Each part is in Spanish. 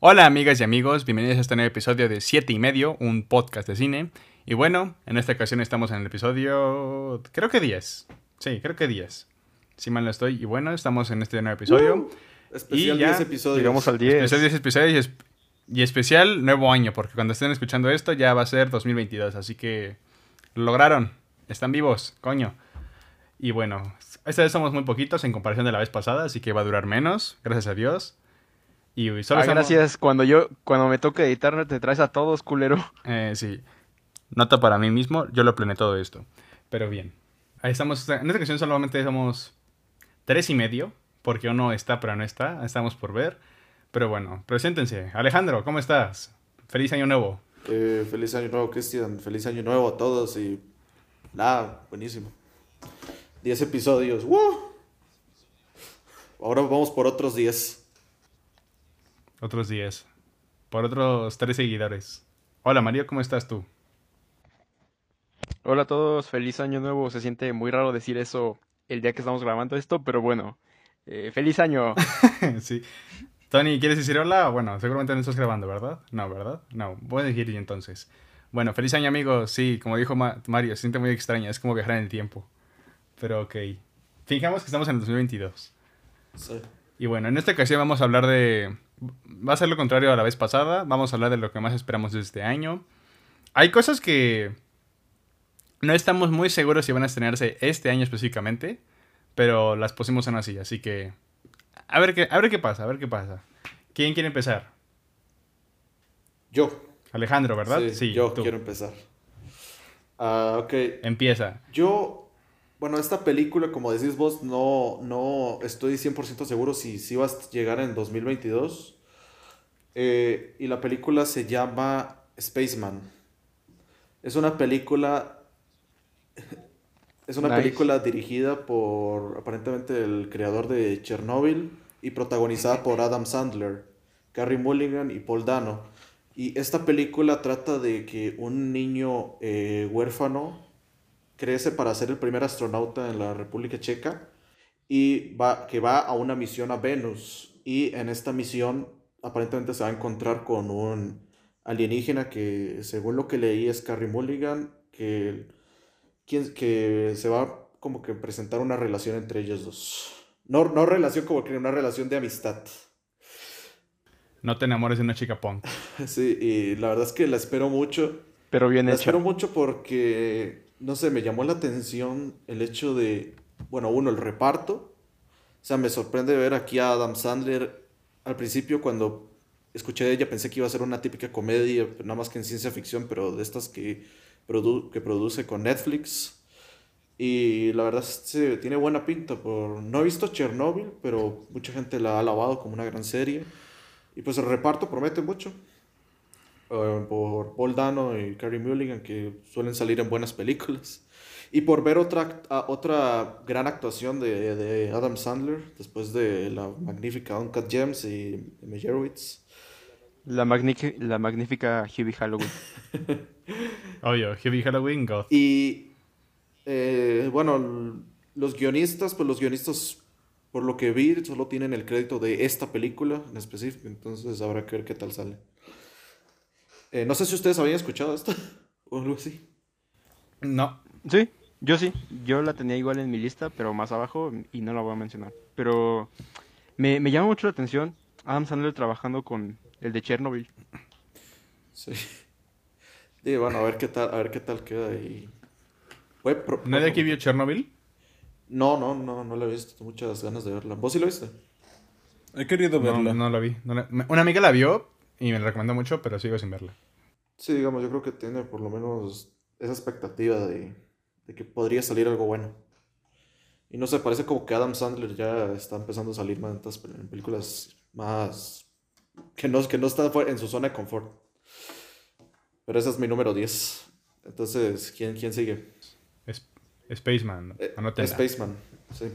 Hola amigas y amigos, bienvenidos a este nuevo episodio de 7 y medio, un podcast de cine. Y bueno, en esta ocasión estamos en el episodio, creo que 10. Sí, creo que 10. Si mal no estoy. Y bueno, estamos en este nuevo episodio. Uh, especial Y ya 10 episodios. Llegamos al 10. Especial 10 episodios y, es- y especial nuevo año, porque cuando estén escuchando esto ya va a ser 2022. Así que lo lograron, están vivos, coño. Y bueno, esta vez somos muy poquitos en comparación de la vez pasada, así que va a durar menos, gracias a Dios. Y solo Ah, estamos- gracias. Cuando yo, cuando me toque editar, te traes a todos, culero. Eh, sí. Nota para mí mismo, yo lo planeé todo esto. Pero bien. Ahí estamos. En esta ocasión solamente somos tres y medio, porque uno está, pero no está. Estamos por ver. Pero bueno, preséntense. Alejandro, ¿cómo estás? Feliz año nuevo. Eh, feliz año nuevo, Cristian. Feliz año nuevo a todos y nada, buenísimo. 10 episodios. ¡Woo! Ahora vamos por otros 10. Otros días. Por otros tres seguidores. Hola Mario, ¿cómo estás tú? Hola a todos, feliz año nuevo. Se siente muy raro decir eso el día que estamos grabando esto, pero bueno. eh, feliz año. sí. Tony, ¿quieres decir hola? Bueno, seguramente no estás grabando, ¿verdad? No, ¿verdad? No, voy a decir yo entonces. Bueno, feliz año, amigos. Sí, como dijo Ma- Mario, se siente muy extraña. Es como viajar en el tiempo. Pero ok. Fijamos que estamos en el 2022. Sí. Y bueno, en esta ocasión vamos a hablar de... Va a ser lo contrario a la vez pasada. Vamos a hablar de lo que más esperamos de este año. Hay cosas que no estamos muy seguros si van a estrenarse este año específicamente, pero las pusimos en así, así que a ver qué, a ver qué pasa, a ver qué pasa. ¿Quién quiere empezar? Yo. Alejandro, ¿verdad? Sí, yo tú. quiero empezar. Ah, ok. Empieza. Yo, bueno, esta película, como decís vos, no, no estoy 100% seguro si, si va a llegar en 2022. Eh, y la película se llama Spaceman. Es una película... Es una Nice. película dirigida por aparentemente el creador de Chernobyl y protagonizada por Adam Sandler, Carrie Mulligan y Paul Dano. Y esta película trata de que un niño eh, huérfano crece para ser el primer astronauta en la República Checa y va, que va a una misión a Venus. Y en esta misión aparentemente se va a encontrar con un alienígena que, según lo que leí, es Carrie Mulligan, que, quien, que se va como que presentar una relación entre ellos dos. No, no relación como que una relación de amistad. No te enamores de una chica punk. Sí, y la verdad es que la espero mucho. Pero bien La espero mucho porque, no sé, me llamó la atención el hecho de, bueno, uno, el reparto. O sea, me sorprende ver aquí a Adam Sandler. Al principio, cuando escuché de ella, pensé que iba a ser una típica comedia, nada más que en ciencia ficción, pero de estas que, produ- que produce con Netflix. Y la verdad, sí, tiene buena pinta. Por... No he visto Chernobyl, pero mucha gente la ha alabado como una gran serie. Y pues el reparto promete mucho. Eh, por Paul Dano y Carrie Mulligan, que suelen salir en buenas películas. Y por ver otra, act- a- otra gran actuación de, de Adam Sandler, después de la magnífica Uncut Gems y Meyerowitz. La, la magnífica Hubie Halloween. Obvio, Heavy Halloween, God. Y eh, bueno, los guionistas, pues los guionistas, por lo que vi, solo tienen el crédito de esta película en específico, entonces habrá que ver qué tal sale. Eh, no sé si ustedes habían escuchado esto o algo así. No. Sí, yo sí. Yo la tenía igual en mi lista, pero más abajo y no la voy a mencionar. Pero me, me llama mucho la atención Adam Sandler trabajando con el de Chernobyl. Sí. Y bueno, a ver qué tal, a ver qué tal queda pro- ¿Nadie aquí vio Chernobyl? No, no, no, no la he visto, tengo muchas ganas de verla. ¿Vos sí la viste? He querido verla. no la vi. no la- me- Una amiga la vio y me la recomendó mucho, pero sigo sin verla. Sí, digamos, yo creo que tiene por lo menos esa expectativa de, de que podría salir algo bueno. Y no sé, parece como que Adam Sandler ya está empezando a salir más en, películas más... Que no, que no está en su zona de confort. Pero ese es mi número 10. Entonces, ¿quién, quién sigue? Es- Spaceman, Eh. Spaceman, sí.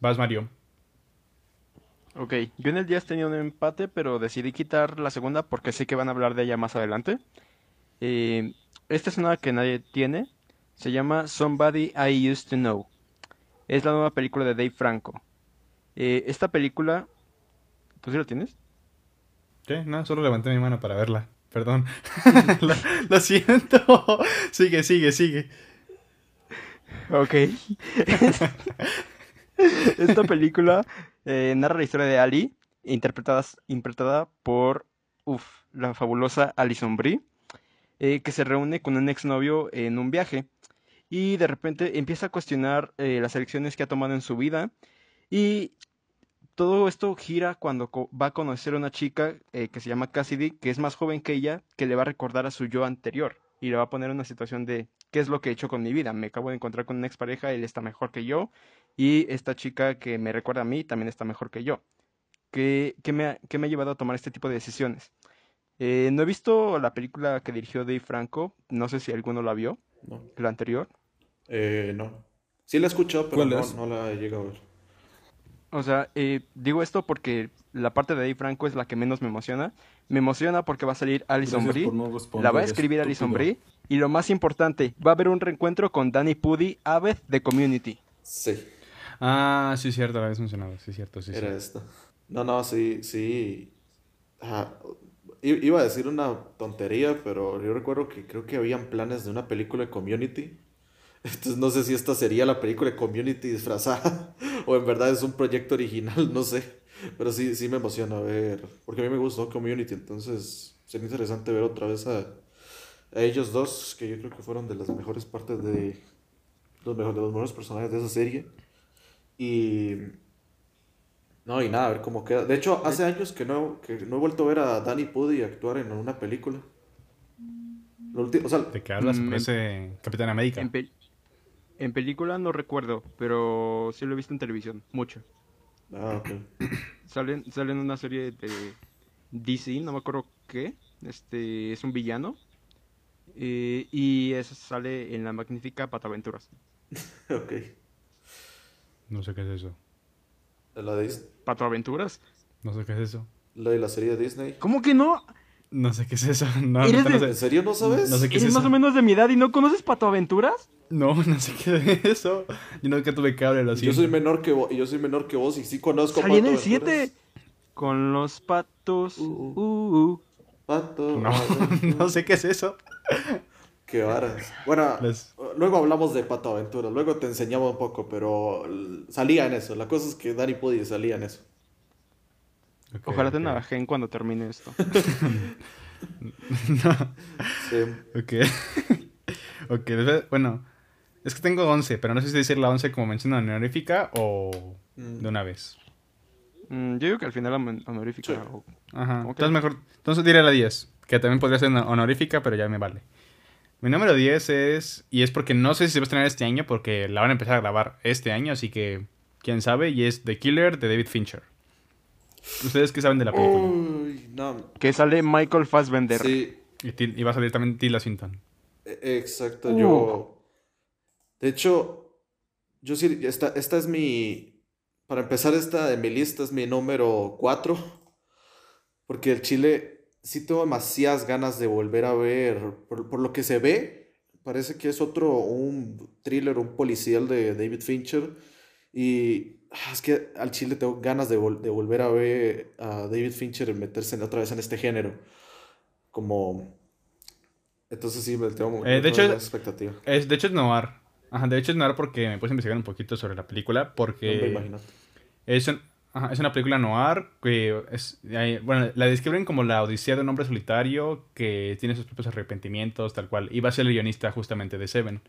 Vas, Mario. Ok, yo en el 10 tenía un empate, pero decidí quitar la segunda porque sé que van a hablar de ella más adelante. Eh, esta es una que nadie tiene. Se llama Somebody I Used to Know. Es la nueva película de Dave Franco. Eh, esta película... ¿Tú sí la tienes? ¿Qué? No, solo levanté mi mano para verla. Perdón. lo, lo siento. sigue, sigue, sigue. Ok. Esta película eh, narra la historia de Ali, interpretada, por la fabulosa Alison Brie, eh, que se reúne con un exnovio en un viaje y de repente empieza a cuestionar eh, las elecciones que ha tomado en su vida y todo esto gira cuando va a conocer a una chica que se llama Cassidy, que es más joven que ella, que le va a recordar a su yo anterior y le va a poner en una situación de qué es lo que he hecho con mi vida. Me acabo de encontrar con una expareja, él está mejor que yo y esta chica que me recuerda a mí también está mejor que yo. ¿Qué, qué me ha, qué me ha llevado a tomar este tipo de decisiones? Eh, no he visto la película que dirigió Dave Franco, no sé si alguno la vio, No. la anterior. Eh, no. Sí la he escuchado, pero ¿Cuál no, es? no la he llegado a ver. O sea, eh, digo esto porque la parte de Dave Franco es la que menos me emociona. Me emociona porque va a salir Alison Brie, no la va a escribir Alison. Brie, y lo más importante, va a haber un reencuentro con Danny Pudi, Aved de Community. Sí, Ah, sí, cierto, lo habías mencionado. Sí, cierto, sí, era sí. esta. No, no, sí, sí. Ajá. I- Iba a decir una tontería, pero yo recuerdo que creo que habían planes de una película de Community. Entonces no sé si esta sería la película de Community disfrazada o en verdad es un proyecto original, no sé. Pero sí, sí me emociona ver, porque a mí me gustó Community, entonces sería interesante ver otra vez a, a ellos dos, que yo creo que fueron de las mejores partes de los mejores, de los mejores personajes de esa serie. Y no, y nada, a ver cómo queda. De hecho, hace años que no, que no he vuelto a ver a Danny Pudi actuar en una película. Lo ulti- o sea, ¿De qué hablas? Mm, Parece Capitán América. En, pel- en película no recuerdo, pero sí lo he visto en televisión, mucho. ah, ok. Sale, sale en una serie de DC, no me acuerdo qué, este es un villano. eh, y eso sale en la magnífica Pataventuras. Ok. No sé qué es eso. La de, Dis- ¿Pataventuras? No sé qué es eso. la de la serie de Disney. ¿Cómo que no? No sé qué es eso. No, ¿Eres neta, no de- ¿En serio no sabes? No sé qué es ¿Eres más eso. o menos de mi edad y no conoces Pataventuras? No, no sé qué es eso. Yo nunca tuve cable, lo Yo soy menor que vos, y yo soy menor que vos y sí conozco Salí en el Pato Aventuras. 7 con los patos. Uh, uh, uh. Pato. No, Aventuras. no sé qué es eso. Qué varas. Bueno, Les- luego hablamos de Pato Aventura, luego te enseñaba un poco, pero salía en eso. La cosa es que Danny Pudi salía en eso. Ojalá ok. te navajen cuando termine esto. Sí. Ok. ok, bueno. Es que tengo 11, pero no sé si decir la 11 como mención honorífica o Mm. de una vez. Mm, yo digo que al final la honorífica. Sí. o- Ajá. Entonces mejor. Entonces diré la 10, que también podría ser honorífica, pero ya me vale. Mi número 10 es. Y es porque no sé si se va a estrenar este año, porque la van a empezar a grabar este año, así que. Quién sabe, y es The Killer de David Fincher. ¿Ustedes qué saben de la película? Uy, no. Que sale Michael Fassbender. Sí, Y, va a salir también Tilda Swinton. e- exacto. Uh. Yo. De hecho, yo sí. Esta, esta es mi. Para empezar, esta de mi lista es mi número 4. Porque el Chile sí tengo demasiadas ganas de volver a ver. Por, por lo que se ve, parece que es otro. Un thriller, un policial de David Fincher. Y ah, es que al Chile tengo ganas de, vol- de volver a ver a David Fincher meterse en- otra vez en este género. Como. Entonces sí, me tengo Eh, de hecho- expectativa. Es, de hecho es noir. Ajá, de hecho es noir porque me puse a investigar un poquito sobre la película. No me Porque imagino. es, un- ajá, es una película noir que es... bueno, la describen como la odisea de un hombre solitario que tiene sus propios arrepentimientos, tal cual. Y va a ser el guionista justamente de Seven.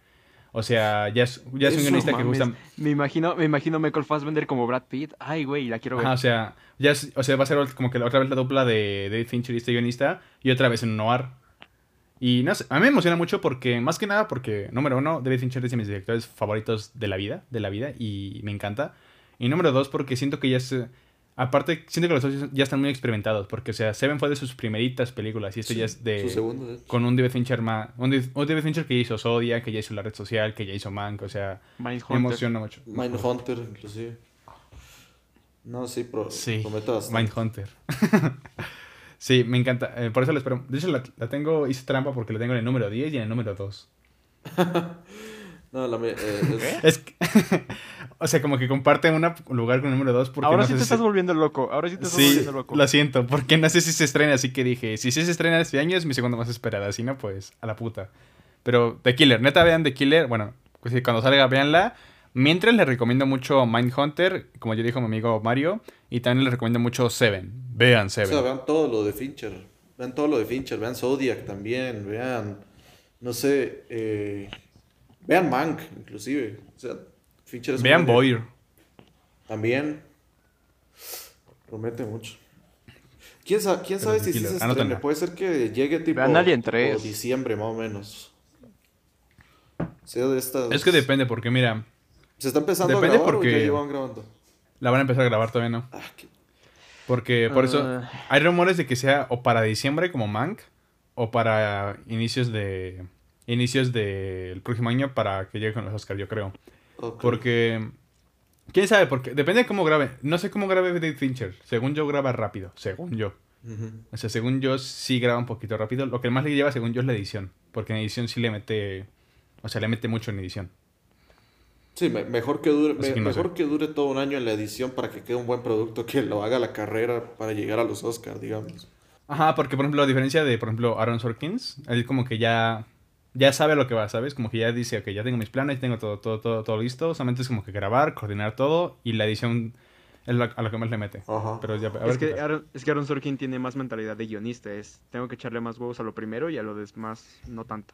O sea, ya es, ya es un guionista que mames. gusta... Me imagino, me imagino Michael Fassbender como Brad Pitt. Ay, güey, la quiero ver. Ajá, o sea, ya es- o sea, va a ser como que otra vez la dupla de David Fincher y este guionista y otra vez en noir. Y no sé, a mí me emociona mucho porque, más que nada porque, número uno, David Fincher es de mis directores favoritos de la vida, de la vida, y me encanta. Y número dos, porque siento que ya es, eh, aparte, siento que los dos ya están muy experimentados, porque, o sea, Seven fue de sus primeritas películas y esto ya es de... Su segundo, de hecho. Con un David Fincher más, un, un David Fincher que ya hizo Zodiac, que ya hizo La Red Social, que ya hizo Mank, o sea, me emociona mucho. Mindhunter, inclusive. No, sí, pro, Sí, promete bastante. Mindhunter. sí, me encanta. eh, por eso la espero. De hecho, la, la tengo, hice trampa porque la tengo en el número 10 y en el número 2. No, la, eh, es- Es que- o sea, como que comparten una- un lugar con el número 2 porque Ahora no sí te si- estás volviendo loco. Ahora sí te estás Sí, volviendo loco. lo siento, porque no sé si se estrena, así que dije, si sí se estrena este año es mi segunda más esperada, si no, pues a la puta. Pero The Killer, neta vean The Killer, bueno, pues cuando salga véanla. Mientras les recomiendo mucho Mindhunter, como ya dijo mi amigo Mario, y también les recomiendo mucho Seven. Vean o Seven. sea, vean todo lo de Fincher. Vean todo lo de Fincher. Vean Zodiac también. Vean, no sé, eh, vean Mank, inclusive. O sea, Fincher es vean Boyer. También. Promete mucho. ¿Quién, sa- quién sabe si sí se estrene? Puede ser que llegue tipo Vean Alien tipo 3. diciembre más o menos. Sea de estas... Es que depende, porque mira, ¿Se está empezando depende a grabar porque- o ya llevan grabando? la van a empezar a grabar todavía no. Ah, qué- Porque por eso Ah. hay rumores de que sea o para diciembre como Mank o para inicios de inicios del próximo año para que llegue con los Oscars, yo creo. Porque quién sabe, porque depende de cómo grabe. No sé cómo grabe David Fincher. Según yo graba rápido, según yo. O sea, según yo sí graba un poquito rápido. Lo que más le lleva según yo es la edición, porque en edición sí le mete o sea, le mete mucho en edición. Sí, me- mejor, que dure, me- no mejor sé. que dure todo un año en la edición para que quede un buen producto que lo haga la carrera para llegar a los Oscars, digamos. Ajá, porque por ejemplo, a diferencia de, por ejemplo, Aaron Sorkins, él como que ya, ya sabe lo que va, ¿sabes? Como que ya dice, ok, ya tengo mis planes, tengo todo, todo, todo, todo listo. Solamente es como que grabar, coordinar todo y la edición es lo- a lo que más le mete. Ajá. Pero ya, a ver Es que. Aaron, es que Aaron Sorkin tiene más mentalidad de guionista. Es, tengo que echarle más huevos a lo primero y a lo demás no tanto.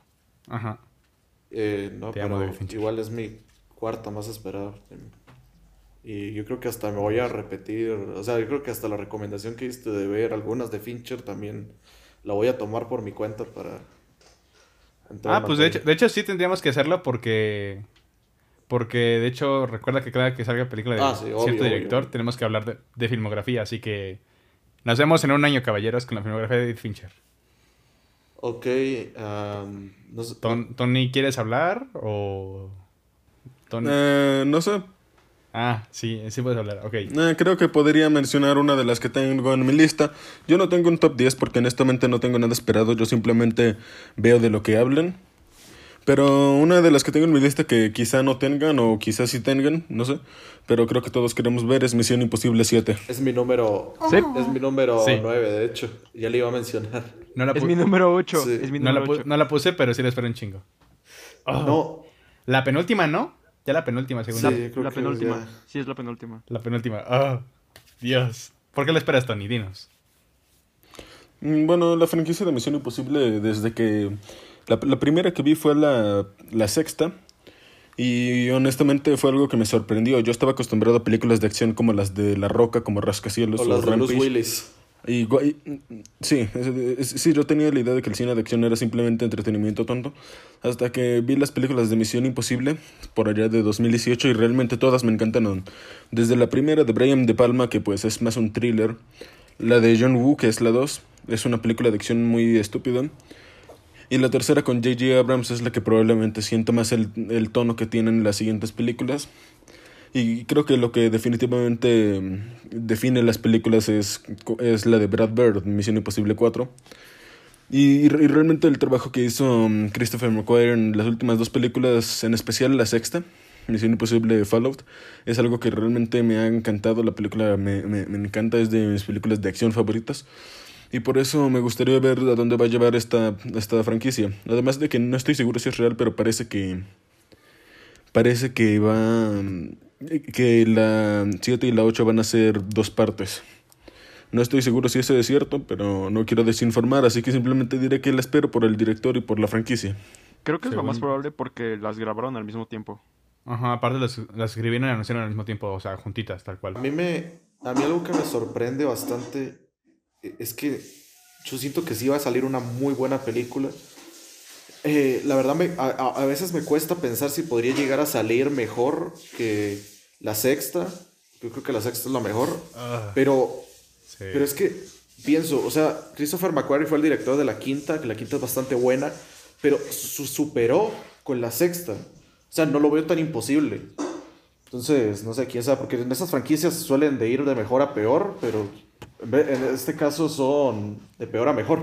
Ajá. Eh, no, Te pero igual es mi cuarta más esperada. Y yo creo que hasta me voy a repetir, o sea, yo creo que hasta la recomendación que diste de ver algunas de Fincher también la voy a tomar por mi cuenta para Ah, pues de hecho, de hecho sí tendríamos que hacerlo porque... Porque de hecho recuerda que cada que salga película de Ah, sí, obvio, cierto obvio. director tenemos que hablar de, de filmografía. Así que nos vemos en un año, caballeros, con la filmografía de David Fincher. Ok, am, no sé- Ton- Tony, ¿quieres hablar? O... Tony... Eh, no sé. Ah, sí, sí puedes hablar. Ok. Eh, creo que podría mencionar una de las que tengo en mi lista. Yo no tengo un top 10 porque honestamente no tengo nada esperado. Yo simplemente veo de lo que hablan. Pero una de las que tengo en mi lista que quizá no tengan o quizá sí tengan, no sé. Pero creo que todos queremos ver es Misión Imposible 7. es mi número, Sí. es mi número Sí. 9, de hecho, ya le iba a mencionar. No la, Es mi número 8. Sí. Es mi no la número pu- 8. no la puse, pero sí la espero un chingo. Oh. No, La penúltima, ¿no? Ya la penúltima, según Sí. yo. creo la que penúltima. ya. Sí, es la penúltima. La penúltima. Oh, Dios. ¿Por qué la esperas, Tony? Dinos. Mm, Bueno, la franquicia de Misión Imposible, desde que. La, la primera que vi fue la, la sexta. Y honestamente fue algo que me sorprendió. Yo estaba acostumbrado a películas de acción como las de La Roca, como Rascacielos o o, de Rampage. Willis. Y, y- mm, sí, es- es- sí, yo tenía la idea de que el cine de acción era simplemente entretenimiento tonto. Hasta que vi las películas de Misión Imposible por allá de 2018 y realmente todas me encantaron. Desde la primera de Brian De Palma, que pues es más un thriller. La de John Woo, que es la 2, es una película de acción muy estúpida. Y la tercera con J.J. Abrams es la que probablemente siento más el, el tono que tienen las siguientes películas. Y creo que lo que definitivamente mm, define las películas es, es la de Brad Bird, Misión Imposible 4. Y, y realmente el trabajo que hizo mm, Christopher McQuarrie en las últimas dos películas, en especial la sexta, Misión Imposible Fallout, es algo que realmente me ha encantado. La película me, me, me encanta, es de mis películas de acción favoritas. Y por eso me gustaría ver a dónde va a llevar esta, esta franquicia. Además de que no estoy seguro si es real, pero parece que. Parece que va. Que la 7 y la 8 van a ser dos partes. No estoy seguro si eso es cierto, pero no quiero desinformar, así que simplemente diré que la espero por el director y por la franquicia. Creo que es lo más probable porque las grabaron al mismo tiempo. Ajá, aparte las, las escribieron y anunciaron al mismo tiempo, o sea, juntitas, tal cual. A mí me, a mí algo que me sorprende bastante eh, es que yo siento que sí va a salir una muy buena película. Eh, la verdad, me, a, a- veces me cuesta pensar si podría llegar a salir mejor que la sexta. Yo creo que la sexta es la mejor. Ah, Pero, sí. pero es que pienso, o sea, Christopher McQuarrie fue el director de la quinta, que la quinta es bastante buena, pero su superó con la sexta. O sea, no lo veo tan imposible. Entonces, no sé quién sabe, porque en esas franquicias suelen de ir de mejor a peor, pero en en este caso son de peor a mejor.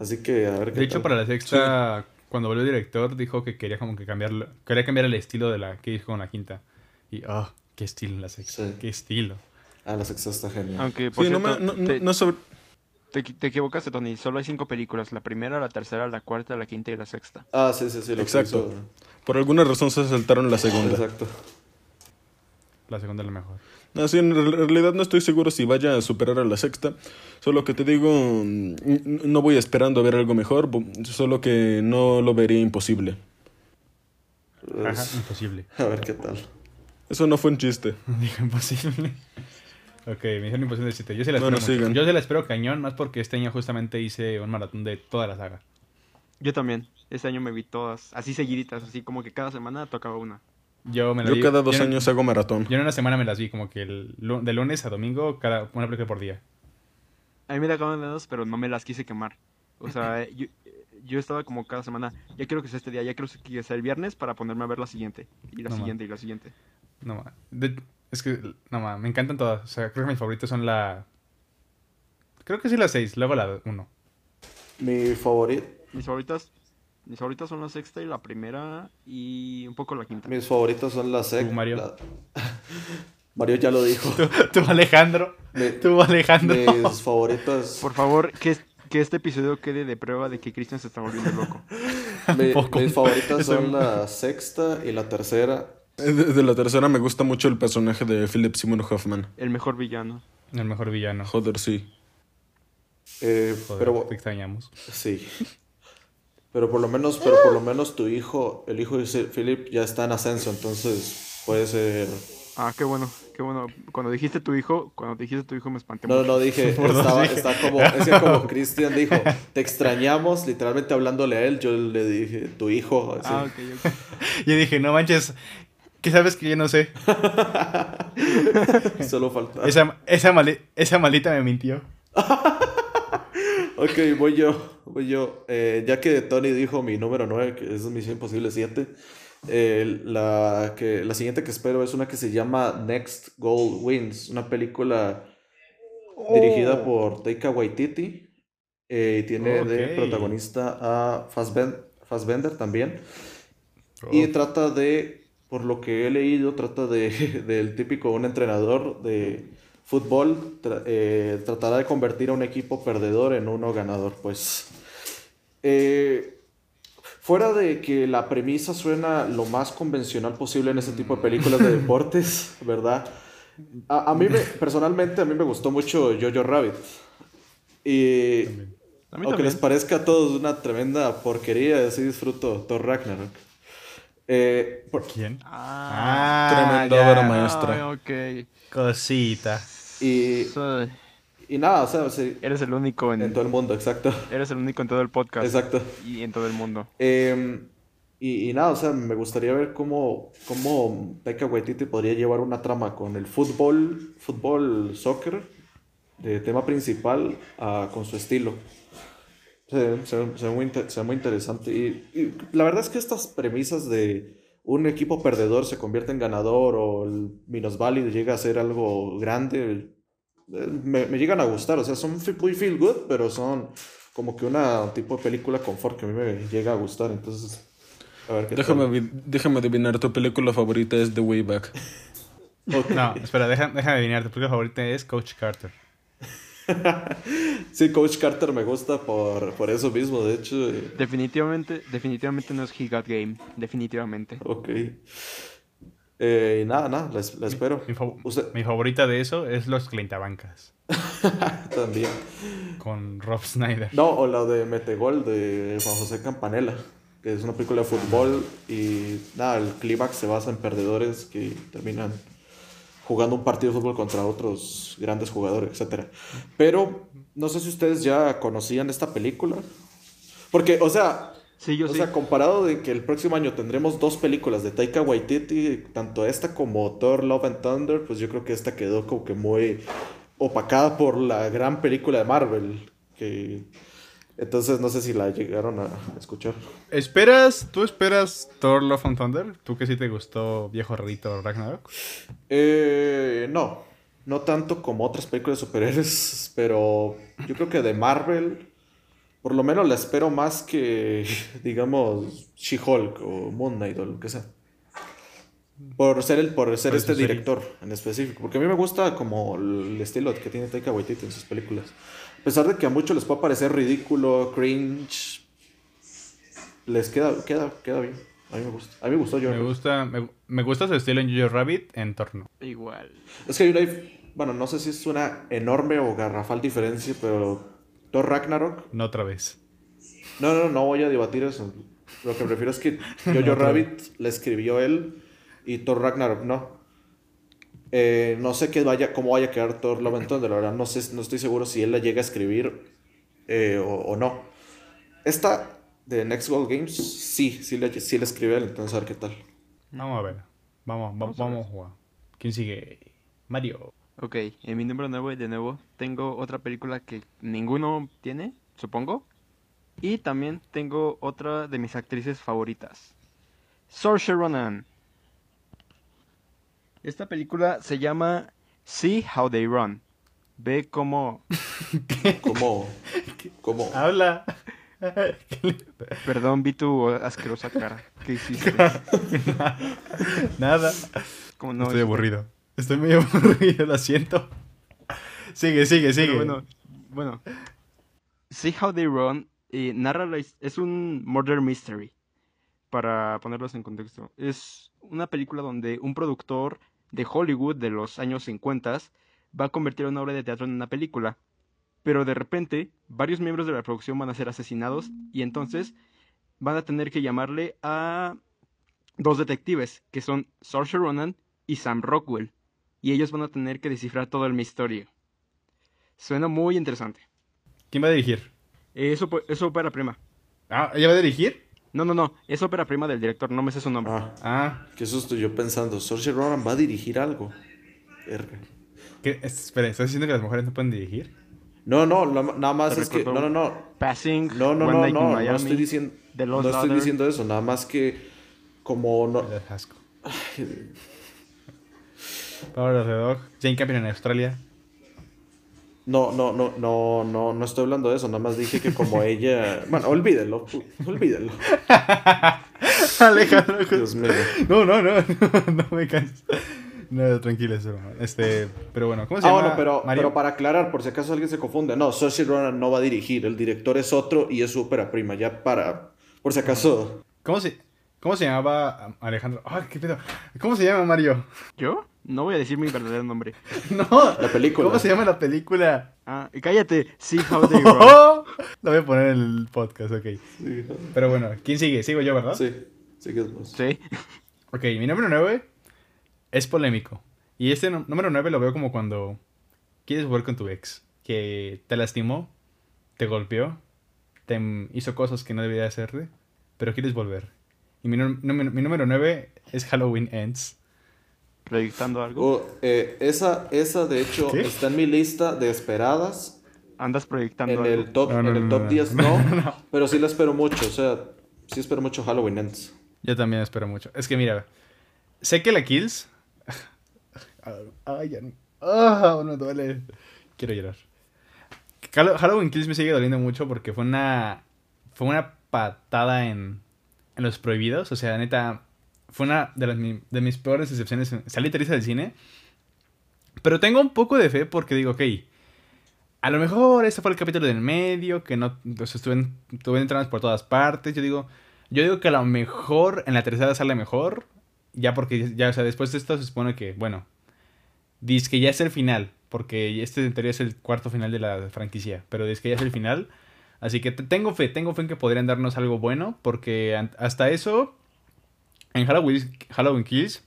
Así que a ver qué De hecho, tal. para la sexta, cuando volvió el director, dijo que quería como que cambiar, quería cambiar el estilo de la que hizo con la quinta. Y, ah, qué estilo en la sexta, Sí. qué estilo. Ah, la sexta está genial. Aunque, por Sí, no, cierto, me- no, no- te, no sobre- te, te equivocaste, Tony. Solo hay cinco películas. La primera, la tercera, la cuarta, la quinta y la sexta. Ah, sí, sí, sí. Lo que Exacto. hizo- Por alguna razón se saltaron la segunda. Exacto. La segunda es la mejor. No, sí, en real- realidad no estoy seguro si vaya a superar a la sexta. Solo que te digo, mm, no voy esperando a ver algo mejor, solo que no lo vería imposible. Ajá, Es- imposible. A ver qué tal. Eso no fue un chiste. Dijo imposible. Ok, Misión Imposible 7. Yo sí la espero Bueno, sigan. Yo sí la espero cañón, más porque este año justamente hice un maratón de toda la saga. Yo también. Este año me vi todas, así seguiditas, así como que cada semana tocaba una. Yo me la Yo vi- cada dos yo en- años hago maratón. Yo en una semana me las vi, como que el, de lunes a domingo, cada una película por día. A mí me da ganas de dos, pero no me las quise quemar. O sea, yo, yo estaba como cada semana, ya quiero que sea este día, ya quiero que sea el viernes para ponerme a ver la siguiente, y la No, siguiente, y la siguiente. No ma. De- es que, no me encantan todas. O sea, creo que mis favoritos son la. Creo que sí la 6, luego la 1. Mi favorito. Mis favoritas, mis favoritas son la sexta y la primera, y un poco la quinta. Mis favoritos son la sexta. ¿Tú, Mario? Mario ya lo dijo. Tú, Alejandro. Mi- Tú, Alejandro. mis favoritos. Por favor, que, que este episodio quede de prueba de que Cristian se está volviendo loco. mis favoritas son la sexta y la tercera. Eh, De, de la tercera me gusta mucho el personaje de Philip Seymour Hoffman. El mejor villano. El mejor villano. Joder, sí. Eh, Joder, pero te extrañamos. sí. Pero por lo menos, pero por lo menos tu hijo, el hijo de Philip ya está en ascenso, entonces puede ser. Ah, qué bueno, qué bueno. Cuando dijiste tu hijo, cuando dijiste tu hijo me espanté No, mucho. no dije, estaba, dije. está como, es que como Cristian dijo, te extrañamos, literalmente hablándole a él, yo le dije, tu hijo, así. Ah, ok, ok. Yo dije, no manches, ¿qué sabes que yo no sé? Solo falta. Esa, esa, mali- esa maldita me mintió. Ok, voy yo, voy yo. Eh, ya que Tony dijo mi número 9, que es Misión Imposible 7, eh, la, que, la siguiente que espero es una que se llama Next Goal Wins, una película dirigida por Taika Waititi. eh, y tiene de protagonista a Fassben- Fassbender también. Y trata de, por lo que he leído, trata de, del típico un entrenador de fútbol, tra- eh, tratará de convertir a un equipo perdedor en uno ganador, pues. Eh, fuera de que la premisa suena lo más convencional posible en ese tipo de películas de deportes, ¿verdad? A, a mí, me, personalmente, a mí me gustó mucho Jojo Rabbit. Y aunque también. les parezca a todos una tremenda porquería, así disfruto Thor Ragnarok. Eh, por- ¿Quién? Ah, Tremenda ya. obra maestra. Ay, ok. Cosita. Y, Soy- y nada, o sea, sí, Eres el único en, en todo el mundo, exacto. eres el único en todo el podcast Exacto. y en todo el mundo. Eh, y, y nada, o sea, me gustaría ver cómo, cómo Taika Waititi podría llevar una trama con el fútbol, fútbol, soccer, de tema principal, a- con su estilo. Se, se- se ve muy, se muy interesante. Y, y la verdad es que estas premisas de un equipo perdedor se convierte en ganador o el minusválido llega a ser algo grande, eh, me, me llegan a gustar. O sea, son muy feel good, pero son como que una un tipo de película confort que a mí me llega a gustar. Entonces, a ver qué Déjame, tal. déjame adivinar, tu película favorita es The Way Back. No, espera, deja- déjame adivinar. Tu película favorita es Coach Carter. Sí, Coach Carter me gusta por, por eso mismo, de hecho. Definitivamente, definitivamente no es He Got Game. Definitivamente. Ok. Eh, y nada, nada, la, es- la espero. Mi, fa- Usted mi favorita de eso es Los Clintabancas. también. Con Rob Snyder. No, o la de Metegol de Juan José Campanella, que es una película de fútbol y nada, el clímax se basa en perdedores que terminan jugando un partido de fútbol contra otros grandes jugadores, etc. Pero no sé si ustedes ya conocían esta película. Porque, o sea, Sí, yo o sí. sea, comparado de que el próximo año tendremos dos películas de Taika Waititi, tanto esta como Thor Love and Thunder, pues yo creo que esta quedó como que muy opacada por la gran película de Marvel, que entonces no sé si la llegaron a escuchar. ¿Esperas, tú esperas Thor Love and Thunder? ¿Tú que sí te gustó Viejo Rarito Ragnarok? Eh, no, no tanto como otras películas de superhéroes, pero yo creo que de Marvel Por lo menos la espero más que, digamos, She-Hulk o Moon Knight o lo que sea. Por ser, el, por ser Por este su serie. director en específico. Porque a mí me gusta como el estilo que tiene Taika Waititi en sus películas. A pesar de que a muchos les puede parecer ridículo, cringe, les queda, queda, queda bien. A mí me gusta. A mí me gustó yo. Me gusta, me, me gusta su estilo en Jojo Rabbit en torno. Igual. Es que hay una, dif- bueno, no sé si es una enorme o garrafal diferencia, pero Thor Ragnarok, No otra vez. no, no, no voy a debatir eso. Lo que prefiero es que Jojo Rabbit le escribió él y Thor Ragnarok no. Eh, no sé qué vaya, cómo vaya a quedar Thor Love and Thunder, la verdad no sé, no estoy seguro si él la llega a escribir eh, o, o no. Esta de Next World Games, sí, sí le, sí le escribió él, entonces a ver qué tal. Vamos a ver. Vamos, vamos, Vamos a ver. vamos a jugar. ¿Quién sigue? Mario. Ok, en mi número 9 de nuevo tengo otra película que ninguno tiene, supongo. Y también tengo otra de mis actrices favoritas. Saoirse Ronan. Esta película se llama See How They Run. Ve cómo... ¿Cómo? ¿Cómo? Habla. Perdón, vi tu asquerosa cara. ¿Qué hiciste? Nada. Como no, Estoy es- aburrido. Estoy muy aburrido, lo siento. Sigue, sigue, sigue. Pero bueno, bueno. See How They Run eh, narra la es un murder mystery. Para ponerlos en contexto. Es una película donde un productor de Hollywood de los años 50 va a convertir una obra de teatro en una película. Pero de repente, varios miembros de la producción van a ser asesinados y entonces van a tener que llamarle a dos detectives, que son Saoirse Ronan y Sam Rockwell. Y ellos van a tener que descifrar todo el misterio. Suena muy interesante. ¿Quién va a dirigir? Eh, Es, ópe- es ópera prima. Ah, ¿ella va a dirigir? No, no, no. Es ópera prima del director. No me sé su nombre. Ah, Ah, qué susto yo pensando, Saoirse Ronan va a dirigir algo. Verga. ¿qué? espera, ¿estás diciendo que las mujeres no pueden dirigir? No, no, lo- nada más es que. No, no, no. Passing. No, no, no, no. No estoy diciendo. The No estoy diciendo eso. Nada más que. Como no. Asco. Power of the Dog. Jane Campion en Australia. No, no, no, no, no, no estoy hablando de eso. Nada más dije que como ella. Bueno, olvídenlo. pu- Olvídenlo. Alejandro. Dios mío. No, no, no, no, no me canses. No, tranquilo, es broma. Este, pero bueno, ¿cómo se Ah, llama? bueno, pero, Mario? pero para aclarar, por si acaso alguien se confunde. No, Saoirse Ronan no va a dirigir. El director es otro y es su ópera prima. Ya para. Por si acaso. ¿Cómo se, ¿Cómo se llamaba Alejandro? Ay, qué pedo. ¿Cómo se llama Mario? ¿Yo? No voy a decir mi verdadero nombre. No. La película. ¿Cómo se llama la película? Ah, cállate. See How They Run. Lo voy a poner en el podcast, ok. Sí, Pero bueno, ¿quién sigue? Sigo yo, ¿verdad? sí, sí que es vos. Sí. Ok, mi número 9 es polémico. Y este número 9 lo veo como cuando quieres volver con tu ex. Que te lastimó, te golpeó, te hizo cosas que no debía hacerte, pero quieres volver. Y mi, número- mi número 9 es Halloween Ends. Proyectando algo. Oh, eh, esa, esa, de hecho, ¿Qué? está en mi lista de esperadas. Andas proyectando En algo. el top, No, no, en el no, top no. 10 no, pero sí la espero mucho. O sea, sí espero mucho Halloween Ends. Yo también espero mucho. Es que mira, sé que la Kills. Ay, ya no. Ah, me duele. Quiero llorar. Hall- Halloween Kills me sigue doliendo mucho porque fue una. Fue una patada en. En los prohibidos. O sea, neta. Fue una de, las, de mis peores decepciones. Salí triste del cine. Pero tengo un poco de fe porque digo, ok. A lo mejor este fue el capítulo del medio. Que no. Sea, estuve, estuve entrando por todas partes. Yo digo. Yo digo que a lo mejor en la tercera sale mejor. Ya porque, ya, o sea, después de esto se supone que, bueno, dice que ya es el final. Porque este en teoría es el cuarto final de la franquicia. Pero dice que ya es el final. Así que te- tengo fe, tengo fe en que podrían darnos algo bueno. Porque hasta eso, en Halloween, Halloween Kills,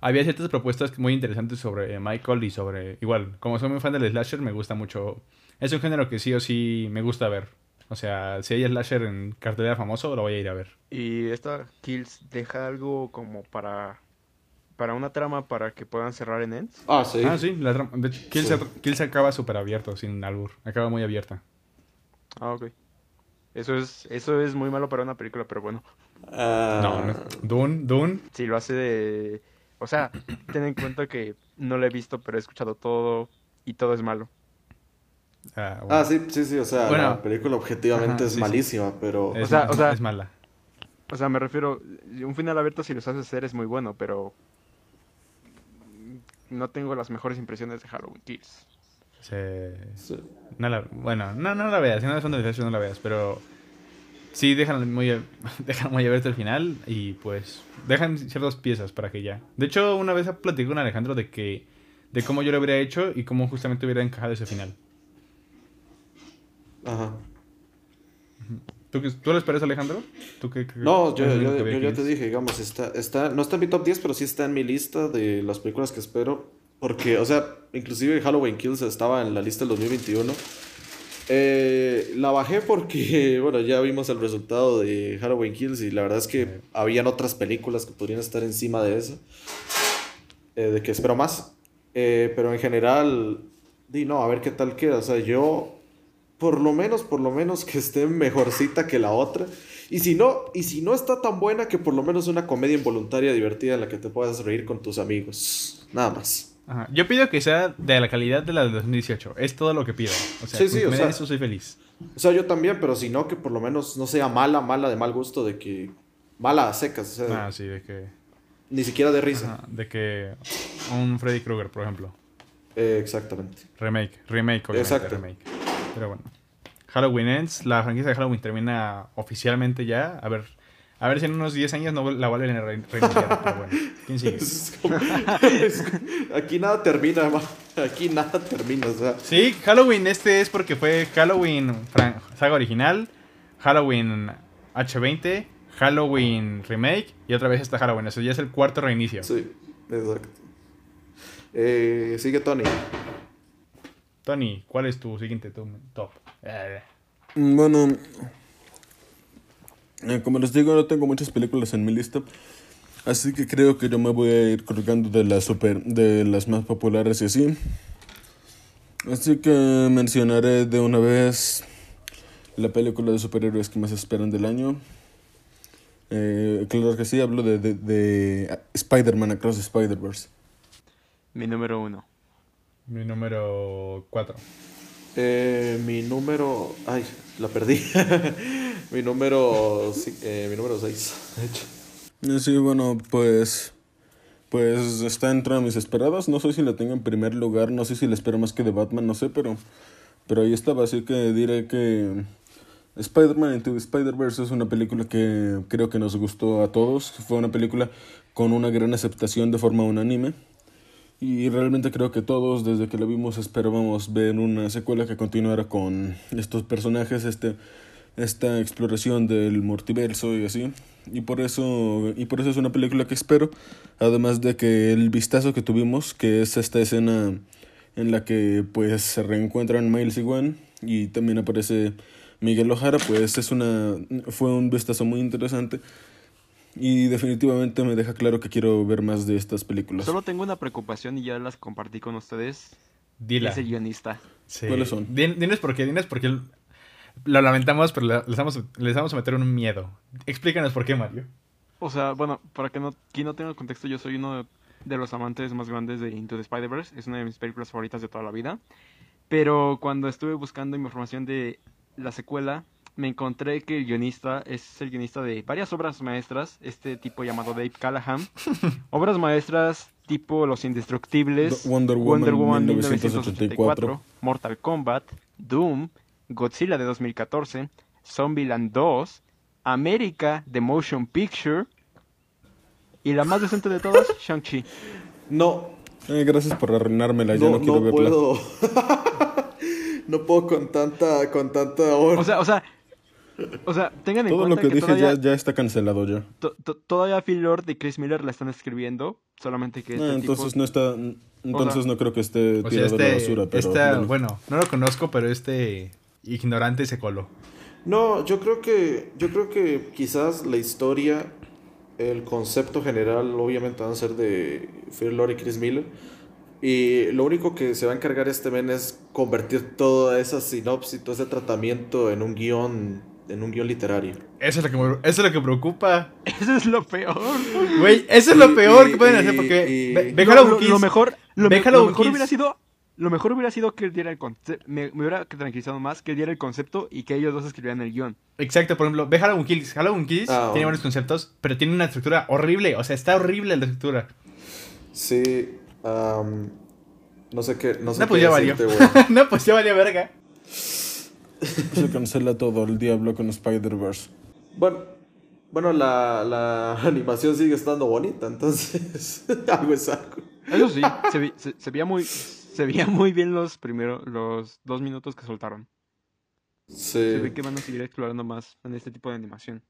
había ciertas propuestas muy interesantes sobre Michael y sobre. Igual, como soy muy fan del slasher, me gusta mucho. Es un género que sí o sí me gusta ver. O sea, si hay slasher en cartelera famoso, lo voy a ir a ver. Y esta Kills deja algo como para. Para una trama para que puedan cerrar en Ends. Ah, sí. Ah, sí, la trama- de hecho, Kills, Sí. Kills acaba súper abierto, sin albur. Acaba muy abierta. Ah, ok. Eso es, eso es muy malo para una película, pero bueno. Ah, No, no. Dune, Dune. Si lo hace de... O sea, ten en cuenta que no lo he visto, pero he escuchado todo y todo es malo. Ah, bueno. Ah, sí, sí, sí, o sea, Bueno. la película objetivamente Ajá, es sí, sí. malísima, pero... es, o sea- ma- o sea- es mala. O sea, me refiero, un final abierto si lo sabes hacer es muy bueno, pero no tengo las mejores impresiones de Halloween Kills. Sí. no la- bueno, no, no la veas. Si no son de no la veas. Pero sí dejan muy, dejan muy abierto el final y pues dejan ciertas piezas para que ya. De hecho, una vez platicé con Alejandro de que de cómo yo lo hubiera hecho y cómo justamente hubiera encajado ese final. Ajá. ¿Tú, qué- ¿tú lo esperas, Alejandro? ¿Tú qué, qué- No, yo, yo, yo que te dije, digamos, está, está, no está en mi top 10, pero sí está en mi lista de las películas que espero. Porque, o sea, inclusive Halloween Kills estaba en la lista del 2021. Eh, la bajé porque, bueno, ya vimos el resultado de Halloween Kills y la verdad es que habían otras películas que podrían estar encima de eso. eh, de que espero más. Eh, pero en general, di no, a ver qué tal queda. O sea, yo, por lo menos, por lo menos que esté mejorcita que la otra. Y si no, y si no está tan buena, que por lo menos una comedia involuntaria divertida en la que te puedas reír con tus amigos. Nada más. Ajá. Yo pido que sea de la calidad de la del 2018. Es todo lo que pido. O sea, Sí, sí, o sea- eso soy feliz. O sea, yo también, pero si no, que por lo menos no sea mala, mala de mal gusto, de que. Mala a secas, o sea, Ah, sí, de que. ni siquiera de risa. ajá, de que. Un Freddy Krueger, por ejemplo. Eh, exactamente. Remake, remake, obviamente, Exacto. remake. Pero bueno. Halloween Ends, la franquicia de Halloween termina oficialmente ya. A ver, a ver si en unos 10 años no la vuelven a re- reiniciar. pero bueno, ¿quién sigue? Es como- es- aquí nada termina, ma. aquí nada termina, o sea. Sí, Halloween este es porque fue Halloween fran- saga original, Halloween H20, Halloween remake y otra vez está Halloween. Eso ya es el cuarto reinicio. Sí, exacto. Eh, sigue Tony. Tony, ¿cuál es tu siguiente top? Eh, Bueno, como les digo, no tengo muchas películas en mi lista. Así que creo que yo me voy a ir colgando de las super, de las más populares y así. Así que mencionaré de una vez la película de superhéroes que más esperan del año. Eh, claro que sí, hablo de, de, de Spider-Man Across the Spider-Verse. Mi número uno. mi número 4. Eh, mi número. Ay, la perdí. mi número. sí, eh, mi número 6, de hecho. Eh, Sí, bueno, pues. Pues está entre mis esperadas. No sé si la tengo en primer lugar. No sé si la espero más que de Batman, no sé, pero. Pero ahí estaba. Así que diré que. Spider-Man Into Spider-Verse es una película que creo que nos gustó a todos. Fue una película con una gran aceptación de forma unánime. Y realmente creo que todos, desde que la vimos, esperábamos ver una secuela que continuara con estos personajes, este, esta exploración del multiverso y así. Y por eso, y por eso es una película que espero. Además de que el vistazo que tuvimos, que es esta escena en la que pues se reencuentran Miles y Gwen y también aparece Miguel Ojara, pues es una fue un vistazo muy interesante. Y definitivamente me deja claro que quiero ver más de estas películas. Solo tengo una preocupación y ya las compartí con ustedes. Dila. Es el guionista. Sí. ¿Cuáles son? Din- Dinos por qué, dinos por qué. Lo lamentamos, pero le- les vamos, les vamos a meter un miedo. Explícanos por qué, Mario. O sea, bueno, para que no, quien no tenga el contexto, yo soy uno de los amantes más grandes de Into the Spider-Verse. Es una de mis películas favoritas de toda la vida. Pero cuando estuve buscando información de la secuela, me encontré que el guionista es el guionista de varias obras maestras, este tipo llamado Dave Callahan. obras maestras tipo Los Indestructibles, Wonder Woman 1984, Mortal Kombat, Doom, Godzilla de 2014, Zombieland 2, América The Motion Picture y la más decente de todas, Shang-Chi. No, Eh, gracias por arruinármela, ya no, no, quiero no verla. puedo. no puedo con tanta, con tanta hora. O sea, o sea, o sea, tengan en Todo lo que, que, dije todavía, ya, ya está cancelado ya. to- to- todavía Phil Lord y Chris Miller la están escribiendo, solamente que este Ah, tipo- entonces no está entonces no creo que esté O sea, tirado la este, basura, pero esta- bueno. bueno, no lo conozco, pero este ignorante se coló. No, yo creo que, yo creo que quizás la historia, el concepto general, obviamente van a ser de Fear Lord y Chris Miller. Y lo único que se va a encargar este men es convertir toda esa sinopsis, todo ese tratamiento en un guion, en un guion literario. Eso es lo que, me- eso es lo que preocupa. Eso es lo peor. Güey, eso es lo peor y- que pueden y- hacer porque y- Lo- lo, mejor, lo, me- lo mejor hubiera sido lo mejor hubiera sido que él diera el concepto. Me, me hubiera tranquilizado más que él diera el concepto y que ellos dos escribieran el guion. Exacto, por ejemplo, ve Halloween Kills. Halloween Kills Ah, tiene bueno. buenos conceptos, pero tiene una estructura horrible. O sea, está horrible la estructura. Sí, no sé qué, no sé No, qué pues ya valió. no, pues ya valió verga. Se cancela todo el diablo con Spider-Verse. Bueno, bueno la, la animación sigue estando bonita, entonces algo es algo. Eso sí, se, vi- se- se veía muy. Se veía muy bien los primeros, los dos minutos que soltaron. Se ve que van a seguir explorando más en este tipo de animación.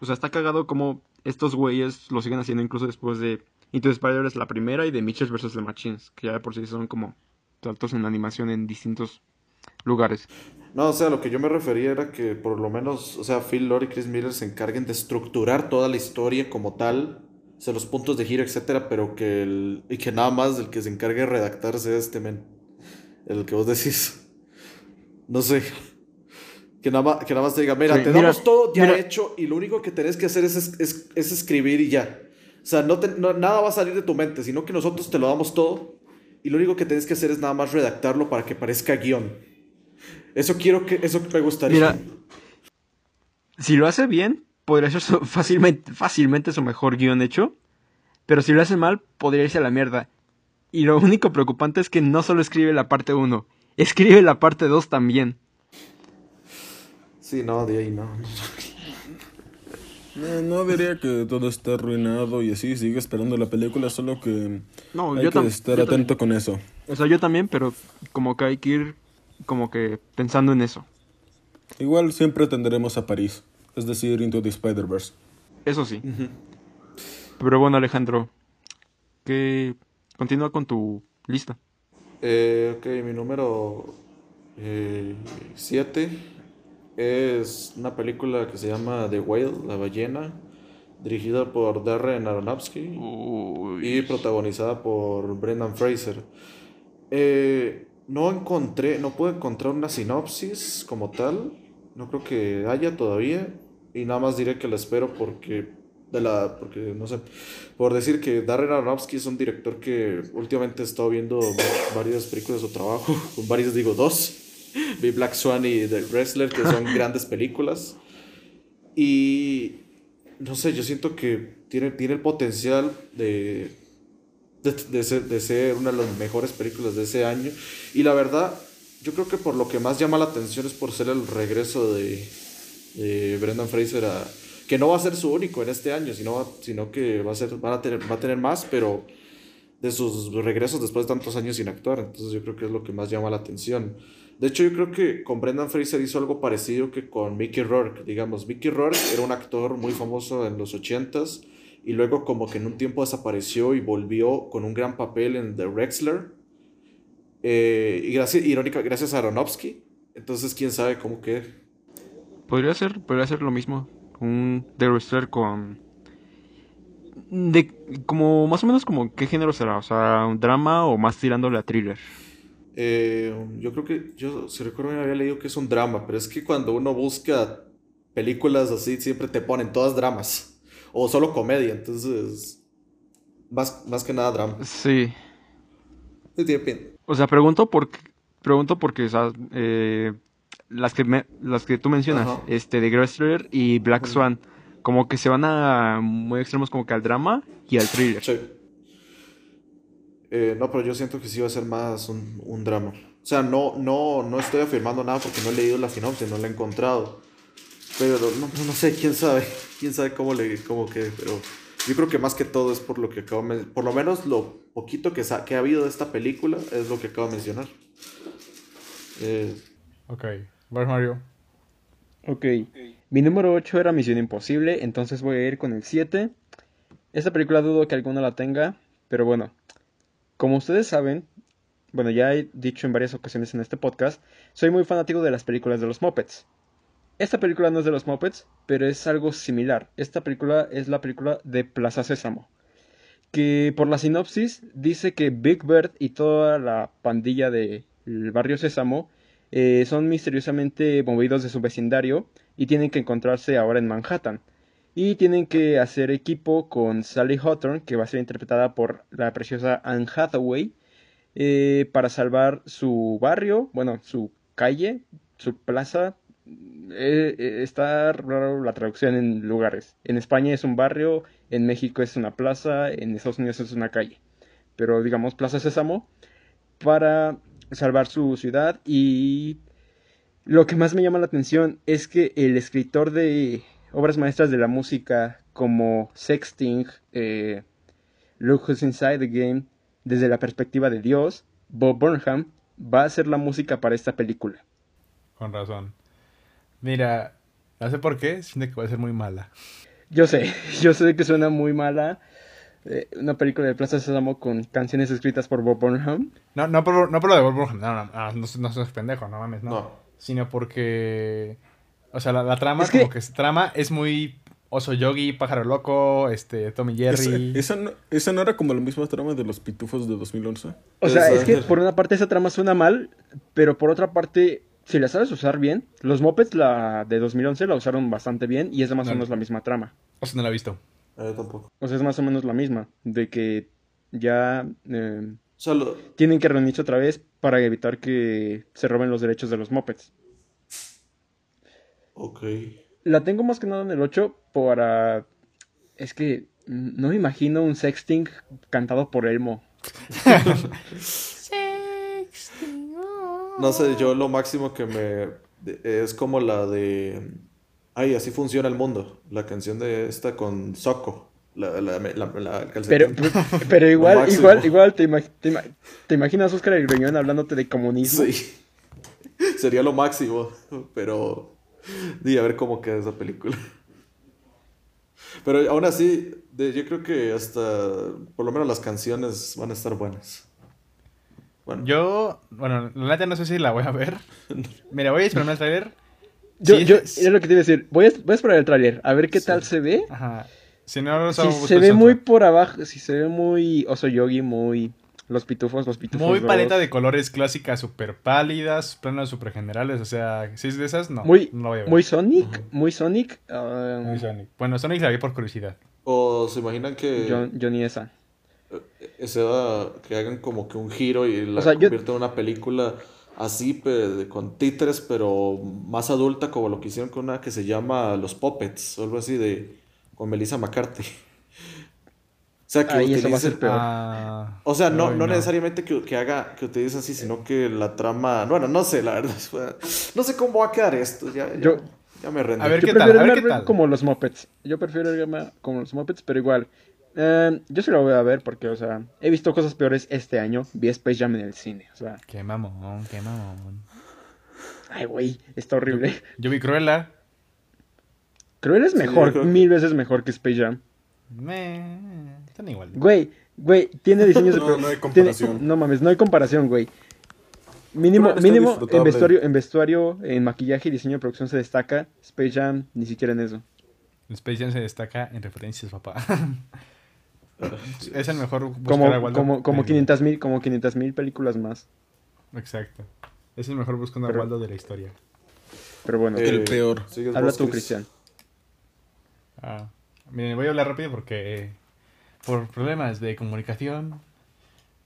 O sea, está cagado como estos güeyes lo siguen haciendo incluso después de Into the Spider-Verse la primera y de Mitchell vs. The Machines, que ya de por sí son como saltos en animación en distintos lugares. no, o sea, lo que yo me refería era que por lo menos, o sea, Phil Lord y Chris Miller se encarguen de estructurar toda la historia como tal, o sea, los puntos de giro, etcétera, pero que el, y que nada más el que se encargue de redactar sea este men, el que vos decís. No sé. Que nada más, que nada más te diga, mira, Sí, te mira, damos todo ya mira. hecho y lo único que tenés que hacer es, es, es- es escribir y ya. O sea, no te- no- nada va a salir de tu mente, sino que nosotros te lo damos todo y lo único que tenés que hacer es nada más redactarlo para que parezca guion. Eso quiero que, eso me gustaría. Mira, si lo hace bien, podría ser su- fácilmente, fácilmente su mejor guion hecho. Pero si lo hace mal, podría irse a la mierda. Y lo único preocupante es que no solo escribe la parte 1, escribe la parte 2 también. Sí, no, de ahí no. No, no diría que todo está arruinado y así, sigue esperando la película, solo que No, hay yo, que estar yo atento con eso. O sea, yo también, pero como que hay que ir como que pensando en eso. Igual siempre tendremos a París, es decir, Into the Spider-Verse. Eso sí. Pero bueno, Alejandro, que continúa con tu lista. Eh, ok, mi número 7 es una película que se llama The Whale, La ballena, dirigida por Darren Aronofsky y protagonizada por Brendan Fraser. Eh, no encontré, no pude encontrar una sinopsis como tal, no creo que haya todavía, y nada más diré que la espero porque, de la, porque no sé, por decir que Darren Aronofsky es un director que últimamente he estado viendo varias películas de su trabajo, con varios digo dos, vi Black Swan y The Wrestler, que son grandes películas, y no sé, yo siento que tiene, tiene el potencial de, de, de ser, de ser una de las mejores películas de ese año. Y la verdad, yo creo que por lo que más llama la atención es por ser el regreso de, de Brendan Fraser a... Que no va a ser su único en este año, sino, sino que va a, ser, van a tener, va a tener más, pero de sus regresos después de tantos años sin actuar. Entonces yo creo que es lo que más llama la atención. De hecho, yo creo que con Brendan Fraser hizo algo parecido que con Mickey Rourke. Digamos, Mickey Rourke era un actor muy famoso en los 80s y luego como que en un tiempo desapareció y volvió con un gran papel en The Wrestler. Eh, y gracias, irónica, gracias a Aronofsky. Entonces, quién sabe cómo quede. Podría ser, podría ser lo mismo. Un The Wrestler con. De, como más o menos como qué género será, o sea, un drama o más tirándole a thriller. Eh, yo creo que, yo si recuerdo bien había leído que es un drama, pero es que cuando uno busca películas así, siempre te ponen todas dramas. O solo comedia, entonces, más, más que nada drama. Sí. O sea, pregunto porque pregunto porque o sea, eh, las que me- las que tú mencionas, Ajá. este The Wrestler y Black Swan, como que se van a muy extremos como que al drama y al thriller. Sí. Eh, no, pero yo siento que sí va a ser más un, un drama. O sea, no, no, no estoy afirmando nada porque no he leído la sinopsis, no la he encontrado. Pero no, no sé, quién sabe. Quién sabe cómo le, cómo quede. Pero yo creo que más que todo es por lo que acabo Por lo menos lo poquito que, sa- que ha habido de esta película es lo que acabo de mencionar. Eh, Ok, vas Mario. Ok. Mi número 8 era Misión Imposible, entonces voy a ir con el 7. Esta película dudo que alguno la tenga, pero bueno. Como ustedes saben, bueno, ya he dicho en varias ocasiones en este podcast, soy muy fanático de las películas de los Muppets. Esta película no es de los Muppets, pero es algo similar. Esta película es la película de Plaza Sésamo. Que por la sinopsis dice que Big Bird y toda la pandilla del barrio Sésamo eh, son misteriosamente movidos de su vecindario y tienen que encontrarse ahora en Manhattan. Y tienen que hacer equipo con Sally Hawthorne, que va a ser interpretada por la preciosa Anne Hathaway, eh, para salvar su barrio, bueno, su calle, su plaza. Eh, eh, está raro la traducción en lugares. En España es un barrio, en México es una plaza, en Estados Unidos es una calle. Pero digamos Plaza Sésamo para salvar su ciudad y lo que más me llama la atención es que el escritor de obras maestras de la música como Sexting, eh, Look Who's Inside the Game, desde la perspectiva de Dios, Bob Burnham va a hacer la música para esta película. Con razón. Mira, no sé por qué, siento que va a ser muy mala. Yo sé, yo sé que suena muy mala. eh, una película de Plaza Sésamo con canciones escritas por Bob Burnham. No, no por, no por lo de Bob Burnham, no, no, no, no, no seas pendejo, no mames, no. No. Sino porque, o sea, la, la trama, Es que- como que esa trama es muy Oso Yogi, Pájaro Loco, este, Tommy Jerry. Esa, esa no, esa no era como la misma trama de los pitufos de 2011. O sea, es que por una parte esa trama suena mal, pero por otra parte, si la sabes usar bien, los Muppets la de 2011 la usaron bastante bien y es más o No. menos la misma trama. O sea, no la he visto. Eh, tampoco. O sea, es más o menos la misma, de que ya eh, tienen que reunirse otra vez para evitar que se roben los derechos de los Muppets. ok. La tengo más que nada en el 8 para... Es que mm, no me imagino un sexting cantado por Elmo. No sé, yo lo máximo que me... es como la de... Ay, así funciona el mundo. La canción de esta con Soco. La, la, la, la- Pero, pero igual, igual, igual, te, ima- te ima- te imaginas Oscar el Greñón hablándote de comunismo. Sí. Sería lo máximo. Pero... Di a ver cómo queda esa película. Pero aún así, de- yo creo que hasta... Por lo menos las canciones van a estar buenas. Bueno, Yo, bueno, la neta no sé si la voy a ver. Mira, voy a esperarme el trailer. Yo, Sí, yo, es- es lo que te iba a decir. Voy a, voy a esperar el tráiler, a ver qué tal se ve. Ajá. Si no, Si se ve muy por abajo, si se ve muy Oso Yogi, muy Los Pitufos, Los Pitufos Muy paleta de colores clásicas, súper pálidas, planos súper generales. O sea, si es de esas, no. Muy, no la voy a ver. muy Sonic, muy Sonic. ah, Muy Sonic. Bueno, Sonic la vi por curiosidad. o se imaginan que... John- Johnny esa. Sea que hagan como que un giro y la O sea, yo- conviertan en una película así con títeres pero más adulta como lo que hicieron con una que se llama Los Puppets o algo así de con Melissa McCarthy o sea que Ay, eso va a utilice- ser peor. Ah, o sea no, no necesariamente que, que haga que utilice así sino que la trama bueno no sé la verdad no sé cómo va a quedar esto ya, ya, Yo- ya me rendí A ver Yo qué tal, prefiero a ver qué tal. como los Muppets. Yo prefiero irme como los Muppets, pero igual. Eh, yo sí lo voy a ver porque, o sea, he visto cosas peores este año. Vi Space Jam en el cine. O sea, Qué mamón, qué mamón. ay, güey, está horrible. Yo vi Cruella. Cruel es mejor, yo mil veces mejor que Space Jam. Me... Están igual. Güey, güey, tiene diseños de... No, no hay tiene- comparación. no mames, no hay comparación, güey. Mínimo, mínimo en vestuario, en vestuario, en maquillaje y diseño de producción se destaca. Space Jam, ni siquiera en eso. Space Jam se destaca en referencias, papá. es el mejor buscar Como, a Waldo. como, como de- 500 mil, como 500 mil películas más. Exacto. Es el mejor buscando Pero- a Waldo de la historia. Pero bueno, El peor. sigues habla tú. Cristian. Ah, miren, voy a hablar rápido porque eh, por problemas de comunicación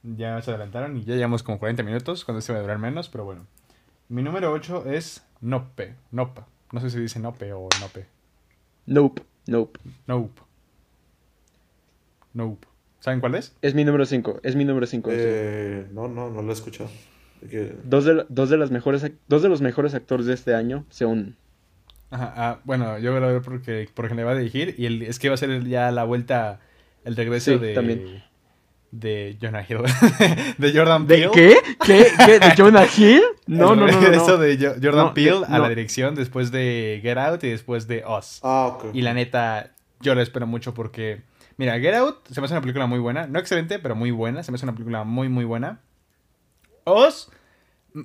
ya se adelantaron y ya llevamos como 40 minutos, cuando este va a durar menos, pero bueno. Mi número 8 es Nope, Nopa. No sé si dice Nope o Nope. Nope, nope. Nope. Nope. ¿Saben cuál es? Es mi número 5, es mi número 5. Eh, no no no lo he escuchado De que- Dos, de, dos, de las mejores, dos de los mejores actores de este año se unen. Ajá, ah, bueno, yo voy a ver porque, porque le va a dirigir y el- es que va a ser ya la vuelta, el regreso Sí, de, también. de Jonah Hill, de Jordan ¿De Peele. qué? ¿Qué? ¿Qué? ¿De Jonah Hill? No, El no, no, no. regreso no. de Jo- Jordan No, Peele de- a la dirección después de Get Out y después de Us. ah ok Y la neta, yo lo espero mucho porque, mira, Get Out se me hace una película muy buena. No excelente, pero muy buena. Se me hace una película muy, muy buena. Us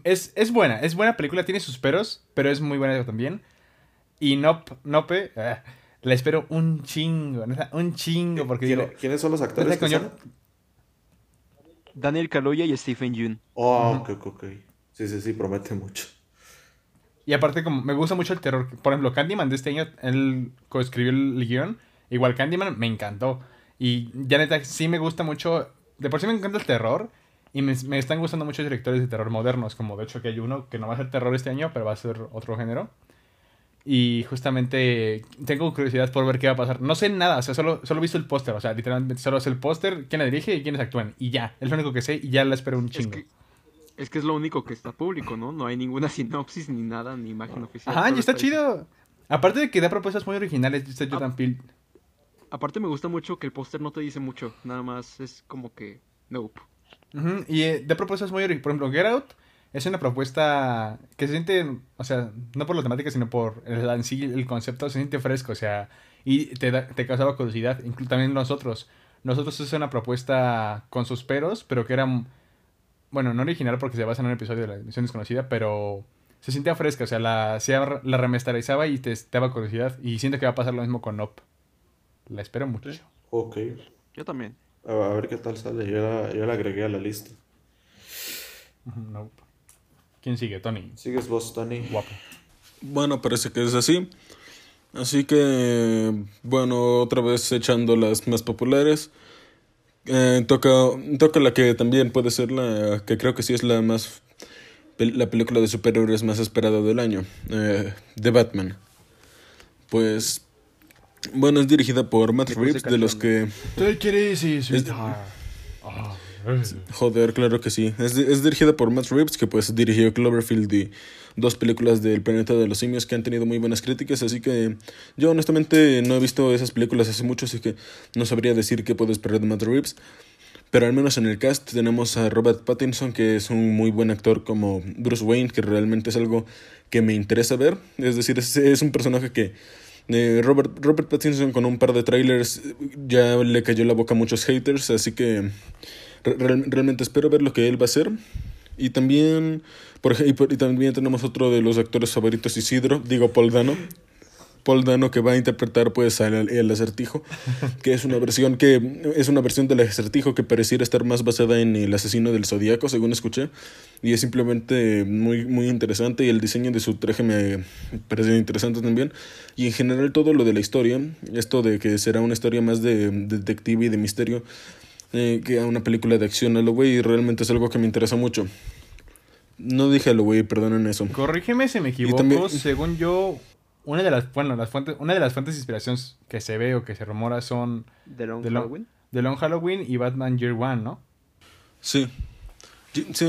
es, es buena, es buena película, tiene sus peros, pero es muy buena también. Y Nope, Nope, ah, la espero un chingo, un chingo, porque ¿Quién- digo, ¿quiénes son los actores que salen? Daniel Kaluuya y Stephen Yeun. Oh, ok, ok, ok. Sí, sí, sí, promete mucho. Y aparte, como me gusta mucho el terror. Por ejemplo, Candyman de este año, él coescribió el guion. Igual Candyman me encantó. Y ya neta, sí me gusta mucho. De por sí me encanta el terror. Y me, me están gustando muchos directores de terror modernos, como de hecho que hay uno que no va a ser terror este año, pero va a ser otro género. Y justamente tengo curiosidad por ver qué va a pasar. No sé nada, o sea, solo, solo he visto el póster, o sea, literalmente solo es el póster, quién la dirige y quiénes actúan. Y ya, es lo único que sé y ya la espero un Es chingo. que, es que es lo único que está público, ¿no? No hay ninguna sinopsis ni nada, ni imagen oficial. Ajá, y está ahí. chido. Aparte de que da propuestas muy originales, este Jordan Peele. Aparte me gusta mucho que el póster no te dice mucho, nada más es como que nope. Y eh, da propuestas muy. Por ejemplo, Get Out es una propuesta que se siente, o sea, no por la temática, sino por el, en sí el concepto, se siente fresco, o sea, y te, da- te causaba curiosidad. Incluso también nosotros. Nosotros es una propuesta con sus peros, pero que era, bueno, no original porque se basa en un episodio de la Misión Desconocida, pero se sentía fresca, o sea, la, se la remasterizaba y te daba curiosidad. Y siento que va a pasar lo mismo con Up. La espero mucho. Ok. Yo también. A, a ver qué tal sale. Yo la, yo la agregué a la lista. Nope. ¿Quién sigue? Tony. Sigues vos, Tony. Guapo. Bueno, parece que es así. Así que, bueno, otra vez echando las más populares. Eh, toca, toca la que también puede ser la que creo que sí es la más la película de superhéroes más esperada del año, eh, The Batman. Pues bueno, es dirigida por Matt Reeves, de los que. Joder, claro que sí. Es, es dirigida por Matt Reeves, que pues dirigió Cloverfield y dos películas del planeta de los simios que han tenido muy buenas críticas, así que yo honestamente no he visto esas películas hace mucho, así que no sabría decir qué puedo esperar de Matt Reeves. Pero al menos en el cast tenemos a Robert Pattinson, que es un muy buen actor como Bruce Wayne, que realmente es algo que me interesa ver. Es decir, es, es un personaje que eh, Robert, Robert Pattinson con un par de trailers ya le cayó la boca a muchos haters, así que re- real- realmente espero ver lo que él va a hacer. Y también, por, y, también tenemos otro de los actores favoritos, Isidro, digo Paul. Paul Dano que va a interpretar pues al el acertijo, que es una versión que es una versión del acertijo que pareciera estar más basada en el asesino del zodiaco, según escuché, y es simplemente muy muy interesante y el diseño de su traje me parece interesante también y en general todo lo de la historia, esto de que será una historia más de, de detective y de misterio eh, que a una película de acción a lo güey realmente es algo que me interesa mucho. No dije a lo güey, perdonen eso. Corrígeme si me equivoco. también- Según yo, una de las, bueno, las fuentes, una de las fuentes de inspiración que se ve o que se rumora son The Long The Long- Halloween. The Long Halloween y Batman Year One, ¿no? Sí. Sí,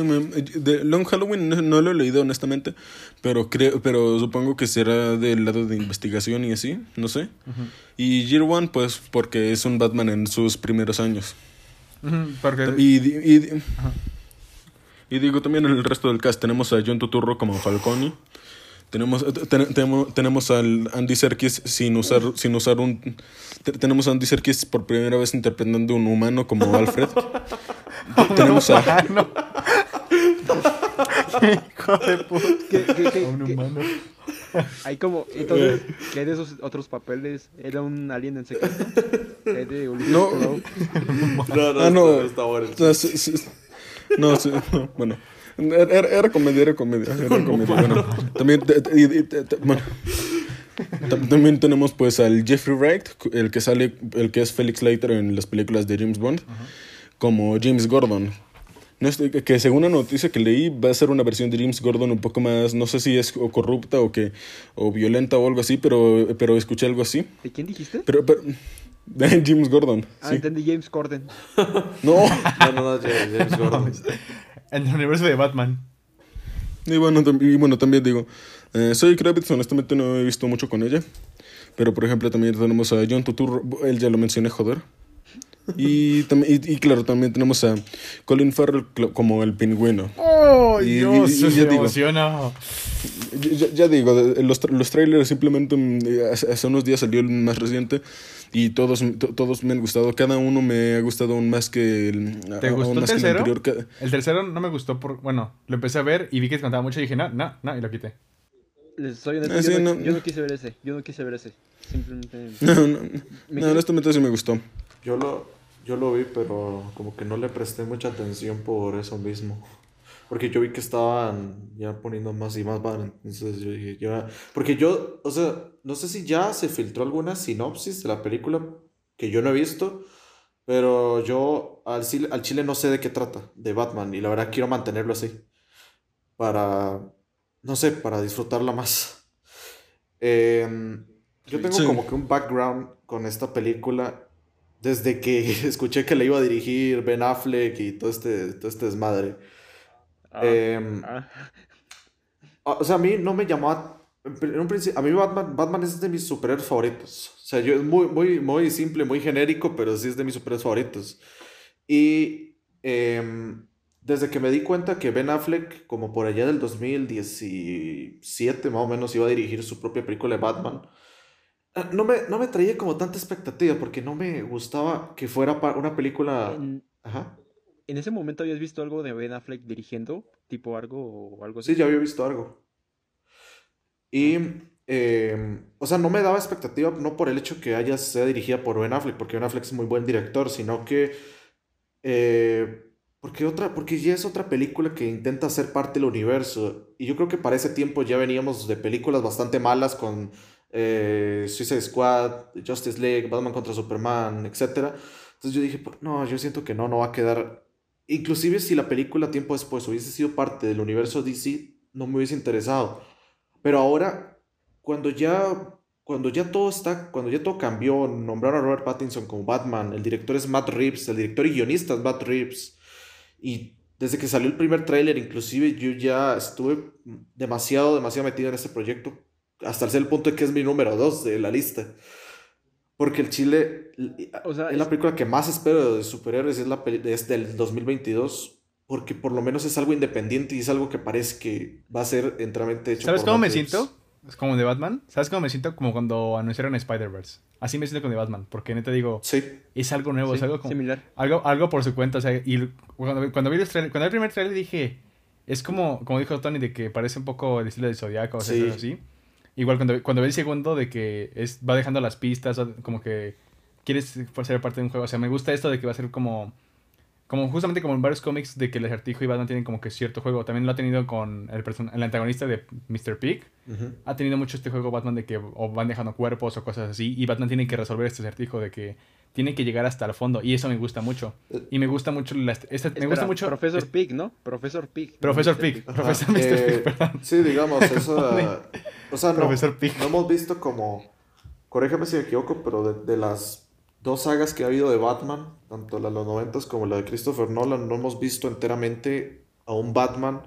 de Long Halloween no, no lo he leído honestamente, pero creo, pero supongo que será del lado de investigación y así, no sé. Y Year One, pues, porque es un Batman en sus primeros años. Porque Y, di- y, di- y digo también en el resto del cast tenemos a John Turturro como Falcone. Tenemos, eh, ten- tenemos, tenemos al Andy Serkis sin usar, sin usar un... te- tenemos a Andy Serkis por primera vez interpretando un humano como Alfred. tenemos a... hijo de puta. ¿Qué- qué- qué- Un qué- humano. Hay como, entonces, ¿qué hay de esos otros papeles? ¿Era un alien en secreto? ¿Qué hay de Ulises No. Clow? No, no, Ah, no. está, está bueno. No, sí, sí. No, sí, no, bueno. Era, era comedia, era comedia, era comedia. Bueno, también, te- te- y- y- te- te- bueno. Tam- También tenemos pues al Jeffrey Wright, el que sale, el que es Felix Leiter en las películas de James Bond, como James Gordon. No estoy- que, que según una noticia que leí va a ser una versión de James Gordon un poco más, no sé si es o corrupta o que o violenta o algo así, pero pero escuché algo así. ¿De quién dijiste? Pero, pero de James Gordon. Ah, sí. entendí James Corden. No. No, no, no, James James Gordon. En el universo de Batman. Y bueno, y bueno también digo, eh, soy Kravitz, honestamente no he visto mucho con ella. Pero por ejemplo también tenemos a John Turturro, él ya lo mencioné, joder. Y, y, y claro, también tenemos a Colin Farrell como el pingüino. ¡Oh, Y- Dios! y- ya digo. Ya, ya- digo, los, los trailers simplemente mm, eh, hace, hace unos días salió el más reciente y todos, to- todos me han gustado. Cada uno me ha gustado aún más que el, ¿Te gustó el que el tercero? anterior. El tercero no me gustó por... Bueno, lo empecé a ver y vi que contaba mucho y dije, no, no, no, y lo quité. Les soy honesto, Ah, yo, sí, no, no. yo no quise ver ese. Yo no quise ver ese. Simplemente. No, no, Me no, honestamente sí me gustó. Yo lo, yo lo vi, pero como que no le presté mucha atención por eso mismo. Porque yo vi que estaban ya poniendo más y más van. Entonces yo dije, ya. Porque yo, o sea, no sé si ya se filtró alguna sinopsis de la película que yo no he visto. Pero yo al, chile- al chile no sé de qué trata, de Batman, y la verdad quiero mantenerlo así. Para, no sé, para disfrutarla más. Em, yo tengo Sí. como que un background con esta película desde que escuché que la iba a dirigir Ben Affleck y todo este, todo este desmadre. Ah, Em, ah. O sea, a mí no me llamó a... En un principio, a mí Batman, Batman es de mis superhéroes favoritos. O sea, yo es muy, muy, muy simple, muy genérico, pero sí es de mis superhéroes favoritos. Y em, desde que me di cuenta que Ben Affleck, como por allá del 2017 más o menos, iba a dirigir su propia película de Batman, ah, no me, no me traía como tanta expectativa porque no me gustaba que fuera una película... Ajá. En ese momento habías visto algo de Ben Affleck dirigiendo, tipo algo o algo así. Sí, ya había visto algo. Y, eh, o sea, no me daba expectativa, no por el hecho que haya sea dirigida por Ben Affleck, porque Ben Affleck es muy buen director, sino que, eh, porque otra, porque ya es otra película que intenta ser parte del universo. Y yo creo que para ese tiempo ya veníamos de películas bastante malas con eh, Suicide Squad, Justice League, Batman contra Superman, etc. Entonces yo dije, "Pues, no, yo siento que no, no va a quedar. Inclusive si la película tiempo después hubiese sido parte del universo DC, no me hubiese interesado. Pero ahora, cuando ya, cuando ya todo está, cuando ya todo cambió, nombraron a Robert Pattinson como Batman, el director es Matt Reeves, el director y guionista es Matt Reeves, y desde que salió el primer tráiler, inclusive yo ya estuve demasiado, demasiado metido en este proyecto, hasta el punto de que es mi número dos de la lista. Porque el Chile O sea, es la película que más espero de superhéroes, es, la peli- es del 2022, porque por lo menos es algo independiente y es algo que parece que va a ser enteramente hecho ¿Sabes por cómo me siento? Es como de Batman. ¿Sabes cómo me siento? Como cuando anunciaron Spider-Verse. Así me siento con de Batman. Porque neta digo, Sí, es algo nuevo, es algo como. similar. Algo, algo por su cuenta, o sea, y cuando, cuando vi los trailers- cuando vi el primer trailer dije, es como, como dijo Tony, de que parece un poco el estilo del Zodiaco, o sea, Sí. así. Igual cuando, cuando vi el segundo, de que es, va dejando las pistas, como que quieres ser parte de un juego, o sea, me gusta esto de que va a ser como, como justamente como en varios cómics, de que el acertijo y Batman tienen como que cierto juego, también lo ha tenido con el, person- el antagonista de Mr. Pig, ha tenido mucho este juego Batman de que o van dejando cuerpos o cosas así y Batman tiene que resolver este acertijo de que tiene que llegar hasta el fondo y eso me gusta mucho y me gusta mucho la, esta- me gusta mucho Profesor es- Pig, ¿no? Profesor Pig. Profesor Mr. Pig, Ajá, Profesor Mr. eh, Pig, perdón. Sí, digamos, eso. o sea, no, Profesor Pig. no hemos visto como. Corréjame si me equivoco, pero de, de las dos sagas que ha habido de Batman, tanto la de los 90 como la de Christopher Nolan, no hemos visto enteramente a un Batman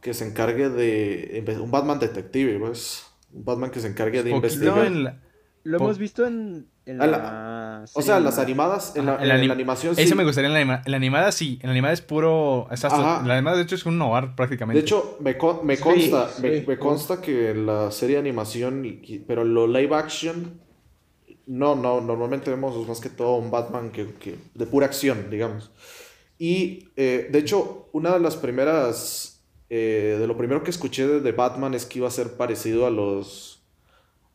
que se encargue de. Un Batman detective, pues. Un Batman que se encargue de Poquito investigar. en la- Lo Po- hemos visto en, en Ah, la, la- O serie sea, las animada. animadas, en Ajá, la, en la en anim- la animación eso sí. me gustaría en la, anima- en la animada sí en la animada es puro exacto, la animada de hecho es un noir prácticamente De hecho, me, con- me Sí, consta, sí. me, me consta que la serie de animación, pero lo live action, no, no, normalmente vemos más que todo un Batman que, que- de pura acción, digamos. Y eh, de hecho, una de las primeras, eh, de lo primero que escuché de, de Batman es que iba a ser parecido a los,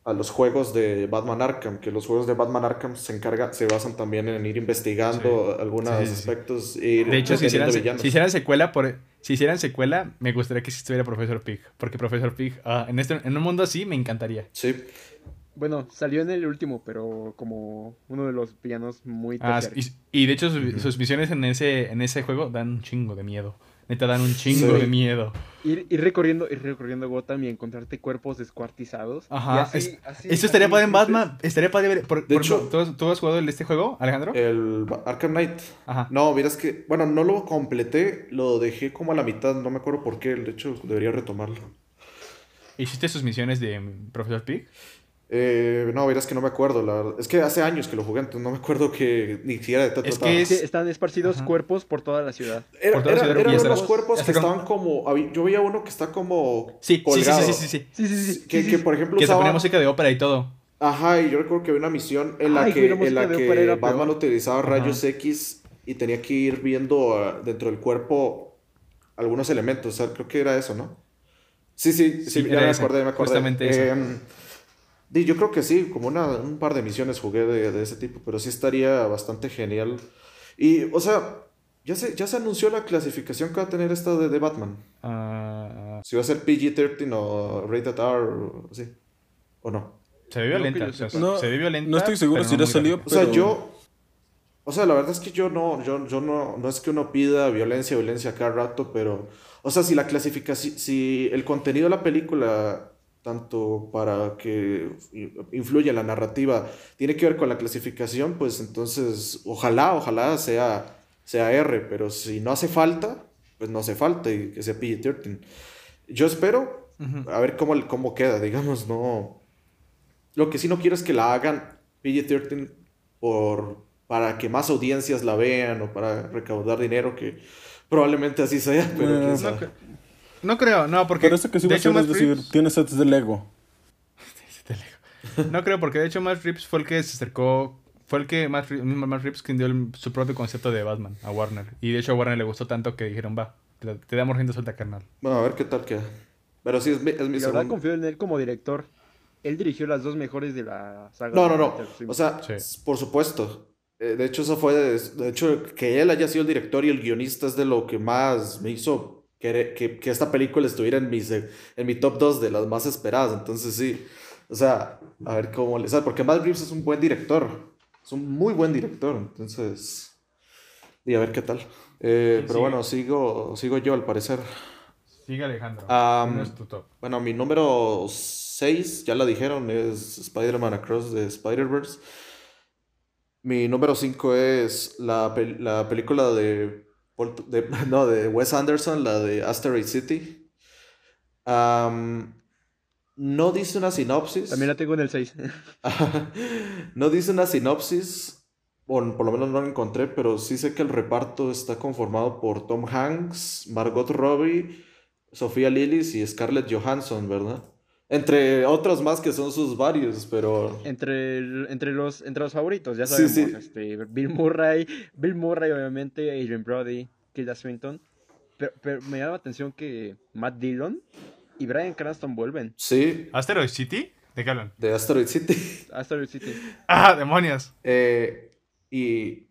a los juegos de Batman Arkham, que los juegos de Batman Arkham se encarga, se basan también en ir investigando algunos Sí, sí, sí, sí. aspectos. ir de hecho si hicieran, si hicieran secuela por si hicieran secuela me gustaría que estuviera Profesor Pig porque Profesor Pig ah, en este en un mundo así me encantaría Sí. Bueno, salió en el último, pero como uno de los villanos muy Ah, y, y de hecho sus, sus misiones en ese, en ese juego dan un chingo de miedo. Neta, dan un chingo Sí. de miedo. Ir, ir recorriendo, ir recorriendo Gotham y encontrarte cuerpos descuartizados. Ajá, Y así- es- así- Esto estaría así padre en. Batman. Estaría padre ver. Por, De por hecho- ¿tú, tú has jugado el de este juego, Alejandro? El Arkham Knight. Ajá. No, miras que, bueno, no lo completé, lo dejé como a la mitad, no me acuerdo por qué, de hecho debería retomarlo. ¿Hiciste sus misiones de mm, Profesor Pig? Eh, no, verás que no me acuerdo, la verdad. Es que hace años que lo jugué, entonces no me acuerdo que ni siquiera de Es que es- están esparcidos Ajá. cuerpos por toda la ciudad. Era, por toda la ciudad eran unos las- cuerpos que con- estaban como, yo veía uno que está como Sí, sí, sí, colgado. sí, sí, sí. Sí, sí, sí. Que, sí, que, sí. por ejemplo Que se usaba... ponía música de ópera y todo. Ajá, y yo recuerdo que había una misión en la Ay, que, en la que Batman peor. utilizaba rayos Ajá. X y tenía que ir viendo ah, dentro del cuerpo algunos elementos. O sea, creo que era eso, ¿no? Sí, sí, sí, Sí, ya me acordé, ya me acordé. justamente eso. Di, yo creo que sí, como una, un par de misiones jugué de, de ese tipo, pero sí estaría bastante genial. Y, o sea, ya se, ya se anunció la clasificación que va a tener esta de, de Batman. Ah, Si va a ser PG-13 o Rated R o así. ¿O no? se ve violenta. o sea. No, se ve violenta. no estoy seguro pero si no salió, gráfica. O sea, Pero- yo. O sea, la verdad es que yo no, yo, yo no, no es que uno pida violencia, violencia cada rato, pero, o sea, si la clasificación, si el contenido de la película, tanto para que influya la narrativa, tiene que ver con la clasificación, pues entonces, ojalá, ojalá sea, sea R, pero si no hace falta, pues no hace falta y que sea PG-13. Yo espero, a ver cómo, cómo queda, digamos, no. Lo que sí no quiero es que la hagan PG-13 por para que más audiencias la vean o para recaudar dinero, que probablemente así sea, pero Eh, quién No, no creo, no, porque. Pero eso que sí de hecho, es decir, Reeves- tiene sets de Lego. No creo, porque de hecho Matt Reeves fue el que se acercó. Fue el que Matt Reeves, mismo Matt Reeves quien dio el- su propio concepto de Batman a Warner. Y de hecho a Warner le gustó tanto que dijeron, va, te, te damos rienda suelta, carnal. Bueno, a ver qué tal queda. Pero sí, es mi, es mi La verdad confío en él como director. Él dirigió las dos mejores de la saga. No, no, no. O sea, Sí. por supuesto. Eh, De hecho, eso fue. De, de hecho, que él haya sido el director y el guionista es de lo que más me hizo querer- que, que esta película estuviera en mi, en mi top 2 de las más esperadas. Entonces, sí. O sea, a ver cómo le sale. Porque Matt Reeves es un buen director. Es un muy buen director. Entonces. Y a ver qué tal. Eh, pero sigue. bueno, sigo, sigo yo al parecer. Sigue Alejandro. Am, ¿Quién es tu top? Bueno, mi número 6, ya la dijeron, es Spider-Man Across the Spider-Verse. Mi número 5 es la, pel- la película de, Paul- de- no, de Wes Anderson, la de Asteroid City. No dice una sinopsis. También la tengo en el 6. no dice una sinopsis, o por lo menos no la encontré, pero sí sé que el reparto está conformado por Tom Hanks, Margot Robbie, Sofía Lillis y Scarlett Johansson, ¿verdad? Entre otros más que son sus varios, pero... entre, entre, los, entre los favoritos, ya Sí, sabemos. sí. Este, Bill Murray, Bill Murray, obviamente, Adrian Brody, Tilda Swinton. Pero, pero me llama la atención que Matt Dillon y Brian Cranston vuelven Sí, ¿Asteroid City? ¿De qué hablan? de Asteroid City. a Star City. ¡Ah, demonios! Eh, y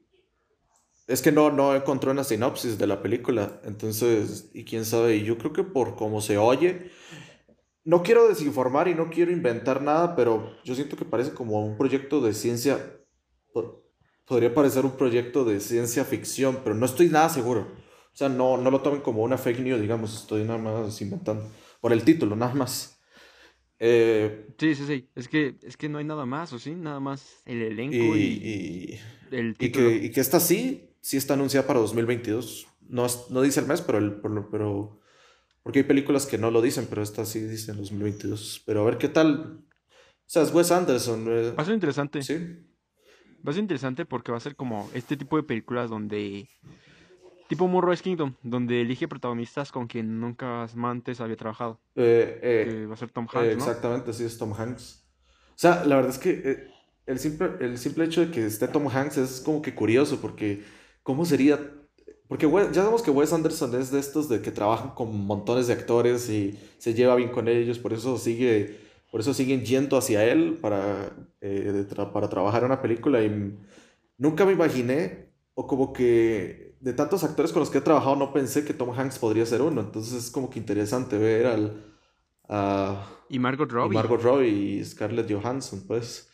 es que no, no encontró una sinopsis de la película, entonces, y quién sabe, y yo creo que por cómo se oye, no quiero desinformar y no quiero inventar nada, pero yo siento que parece como un proyecto de ciencia, po- podría parecer un proyecto de ciencia ficción, pero no estoy nada seguro. O sea, no, no lo tomen como una fake news, digamos, estoy nada más inventando, por el título, nada más. Eh, Sí, sí, sí. Es que, es que no hay nada más, ¿o sí? Nada más el elenco y, y, y- el Y título. que, y que esta sí, sí está anunciada para 2022. No, no dice el mes, pero, el, pero, pero- Porque hay películas que no lo dicen, pero esta sí dice en 2022. Pero a ver qué tal. O sea, es Wes Anderson. eh, Va a ser interesante. Sí. Va a ser interesante porque va a ser como este tipo de películas donde... Tipo Moonrise Kingdom, donde elige protagonistas con quien nunca antes había trabajado. Eh, eh, Que va a ser Tom Hanks, ¿no? exactamente, sí, es Tom Hanks. O sea, la verdad es que el, simple, el simple hecho de que esté Tom Hanks es como que curioso, porque ¿cómo sería? Porque Wes- ya sabemos que Wes Anderson es de estos de que trabajan con montones de actores y se lleva bien con ellos, por eso sigue, por eso siguen yendo hacia él para, eh, tra- para trabajar en una película. Y nunca me imaginé, o como que de tantos actores con los que he trabajado, no pensé que Tom Hanks podría ser uno. Entonces es como que interesante ver al, a, Y Margot y Robbie. Margot Robbie y Scarlett Johansson, pues.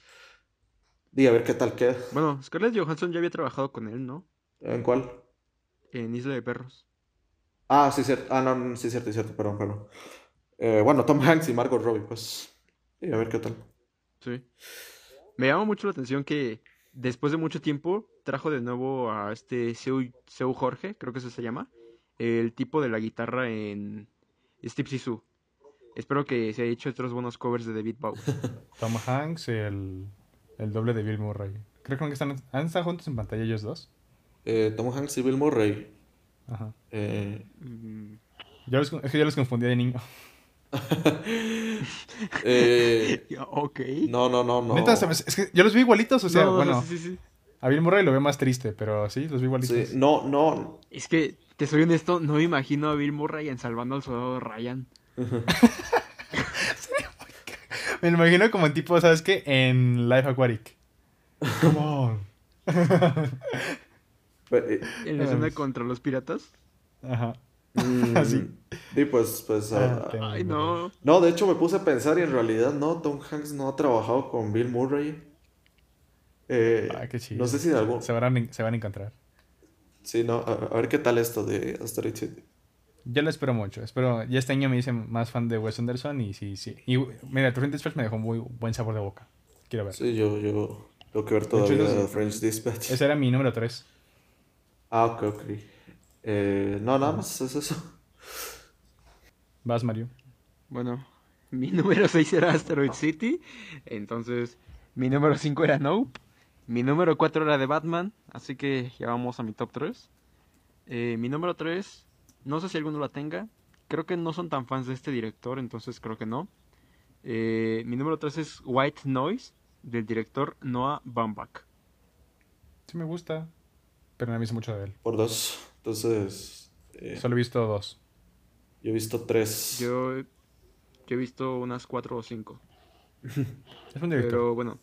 Y a ver qué tal queda. Bueno, Scarlett Johansson ya había trabajado con él, ¿no? ¿En cuál? En Isla de Perros. Ah, sí, cierto. Ah, no, no, sí, cierto, cierto, perdón, perdón. Eh, bueno, Tom Hanks y Margot Robbie, pues. Y a ver qué tal. Sí. Me llama mucho la atención que después de mucho tiempo trajo de nuevo a este Seu, Seu Jorge, creo que ese se llama, el tipo de la guitarra en Steve Sisu. Espero que se haya hecho otros buenos covers de David Bowie. Tom Hanks, el, el doble de Bill Murray. Creo que están, han estado juntos en pantalla ellos dos. Eh, Tom Hanks y Bill Murray. Ajá. Eh, Mm, Yo los, es que yo los confundía de niño. eh, ok. no, no, no, no. Neta, es que yo los vi igualitos, o sea, No, no, bueno, sí, sí, sí. a Bill Murray lo veo más triste, pero sí, los vi igualitos. Sí, no, no. Es que, te soy honesto, no me imagino a Bill Murray en Salvando al Soldado Ryan. Me lo imagino como en tipo, ¿sabes qué? En Life Aquatic. Come on. Eh, En la escena contra los piratas. Ajá. mm, Así. Sí, pues, pues. Ah, ah, Ay, no. No, de hecho me puse a pensar y en realidad no, Tom Hanks no ha trabajado con Bill Murray. Eh, Ah, qué chido. no sé si de algún... Se van, a, se van a encontrar. Sí, no, a, a ver qué tal esto de Asteroid City. Yo lo espero mucho. Espero, ya este año me hice más fan de Wes Anderson y sí, sí. Y mira, Torrent Express me dejó muy buen sabor de boca. Quiero ver. Sí, yo, yo tengo que ver hecho, todavía entonces- French Dispatch. Ese era mi número 3. Ah, ok, ok. Eh, no, nada más es eso. Vas, Mario. Bueno, mi número 6 era Asteroid City. Entonces, mi número 5 era Nope. Mi número 4 era de Batman. Así que ya vamos a mi top 3. mi número 3, no sé si alguno la tenga. Creo que no son tan fans de este director, entonces creo que no. Eh, mi número 3 es White Noise, del director Noah Baumbach. Sí me gusta, pero no he visto mucho de él. Por dos. Entonces, eh, Solo he visto dos. yo he visto tres. Yo, yo he visto unas 4 o 5. Es un director. Pero bueno,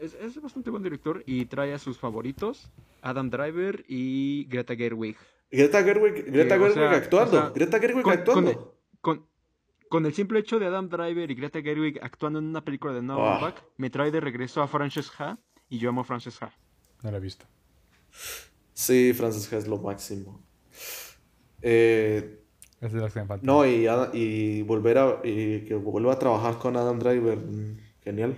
es, es bastante buen director y trae a sus favoritos, Adam Driver y Greta Gerwig. Greta Gerwig, Greta o Gerwig sea, actuando. o sea, Greta Gerwig con- actuando. Con, con el simple hecho de Adam Driver y Greta Gerwig actuando en una película de Noah Ah. Baumbach, me trae de regreso a Frances Ha y yo amo a Frances Ha. No lo he visto. Sí, Frances Ha es lo máximo. Eh, Es de los que me faltan. no, y, y volver a. Y que vuelva a trabajar con Adam Driver. mm, Genial.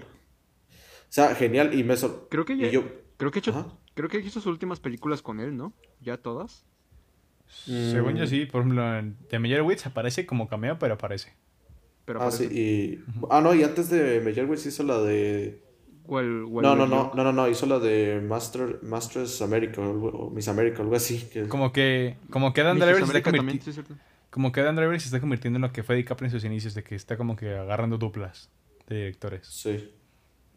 O sea, genial. Y me sor- Creo que ya, yo. creo que he hecho, Ajá. creo que hizo sus últimas películas con él, ¿no? Ya todas. Según Mm. yo sí, por ejemplo, en The Meyerowitz aparece como cameo, pero aparece. Pero Ah, sí, y. Ah, no, y antes de Meyerowitz hizo la de. No, no, no, no, no, no, hizo la de Master, Masters America o, algo- o Miss America, algo así. que- Como que, como que Mrs. Driver se está America también, convirti- sí, es cierto. como que Adam Driver se está convirtiendo en lo que fue DiCaprio en sus inicios, de que está como que agarrando duplas de directores. Sí.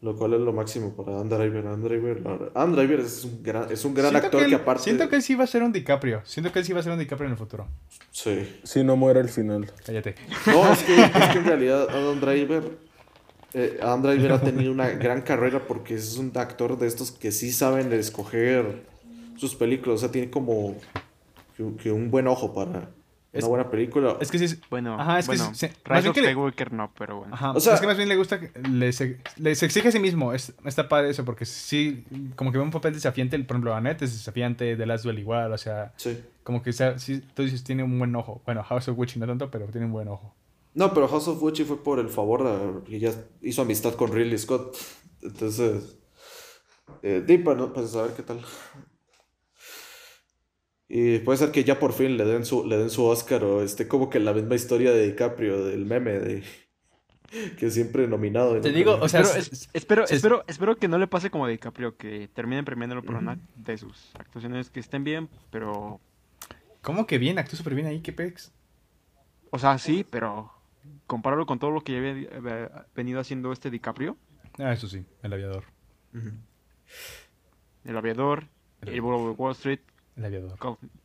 Lo cual es lo máximo para Adam Driver. Adam Driver, Adam Driver es un gran, es un gran Siento actor que, aparte. siento que él sí va a ser un DiCaprio. Siento que él sí va a ser un DiCaprio en el futuro. Sí. Si no muere al final. Cállate. No, es que, es que en realidad Adam Driver. Eh, Driver ha tenido una gran carrera porque es un actor de estos que sí saben escoger sus películas. O sea, tiene como que, un- que un buen ojo para Es- una buena película. Es que sí. es- Bueno, Ajá, es que bueno, sí- sí, más Rise bien of que le- Skywalker no, pero bueno. Ajá. O sea- es que más bien le gusta, que les, les exige a sí mismo. Es, está padre eso, porque sí, como que ve un papel desafiante. Por ejemplo, Annette es desafiante, The Last Duel igual, o sea, Sí. como que sea, sí, tú dices, tiene un buen ojo. Bueno, House of Witch no tanto, pero tiene un buen ojo. No, pero House of Gucci fue por el favor de, que ya hizo amistad con Ridley Scott. Entonces, eh, di, para, no- para saber qué tal. Y puede ser que ya por fin le den su, le den su Oscar o esté como que la misma historia de DiCaprio, del meme de que siempre nominado. Te no digo, o sea, Espero, es- es- espero, es- espero, espero que no le pase como a DiCaprio, que terminen premiándolo por una de sus actuaciones que estén bien, pero... ¿Cómo que bien? Actúa súper bien ahí, qué pex. O sea, sí, pero compararlo con todo lo que ya había venido haciendo este DiCaprio, Ah, eso sí, el aviador. El Aviador, El El Wolf of Wall Street, El aviador.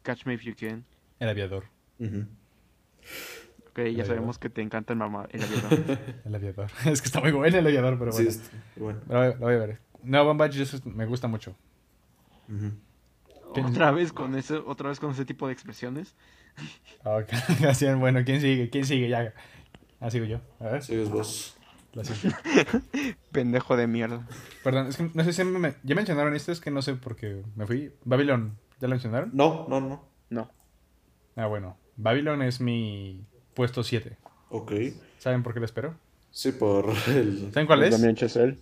Catch Me If You Can. El aviador. Ok, ya Aviador. sabemos que te encanta el, mama, el Aviador. El aviador. es que está muy bueno el aviador, pero Sí, bueno. está- bueno. Lo voy, lo voy a ver. No, es- me gusta mucho. ¿Quién- otra vez con ese, otra vez con ese tipo de expresiones. Ah, Ok, Así, bueno, ¿quién sigue? ¿Quién sigue? Ya. Ah, sigo yo. A ver. Sigues vos. Pendejo de mierda. Perdón, es que no sé si me, ya mencionaron esto, es que no sé por qué me fui. Babylon, ¿ya lo mencionaron? No, no, no. No. Ah, bueno. Babylon es mi puesto 7. Ok. ¿Saben por qué lo espero? Sí, por el... ¿Saben cuál es? Damien Chazelle.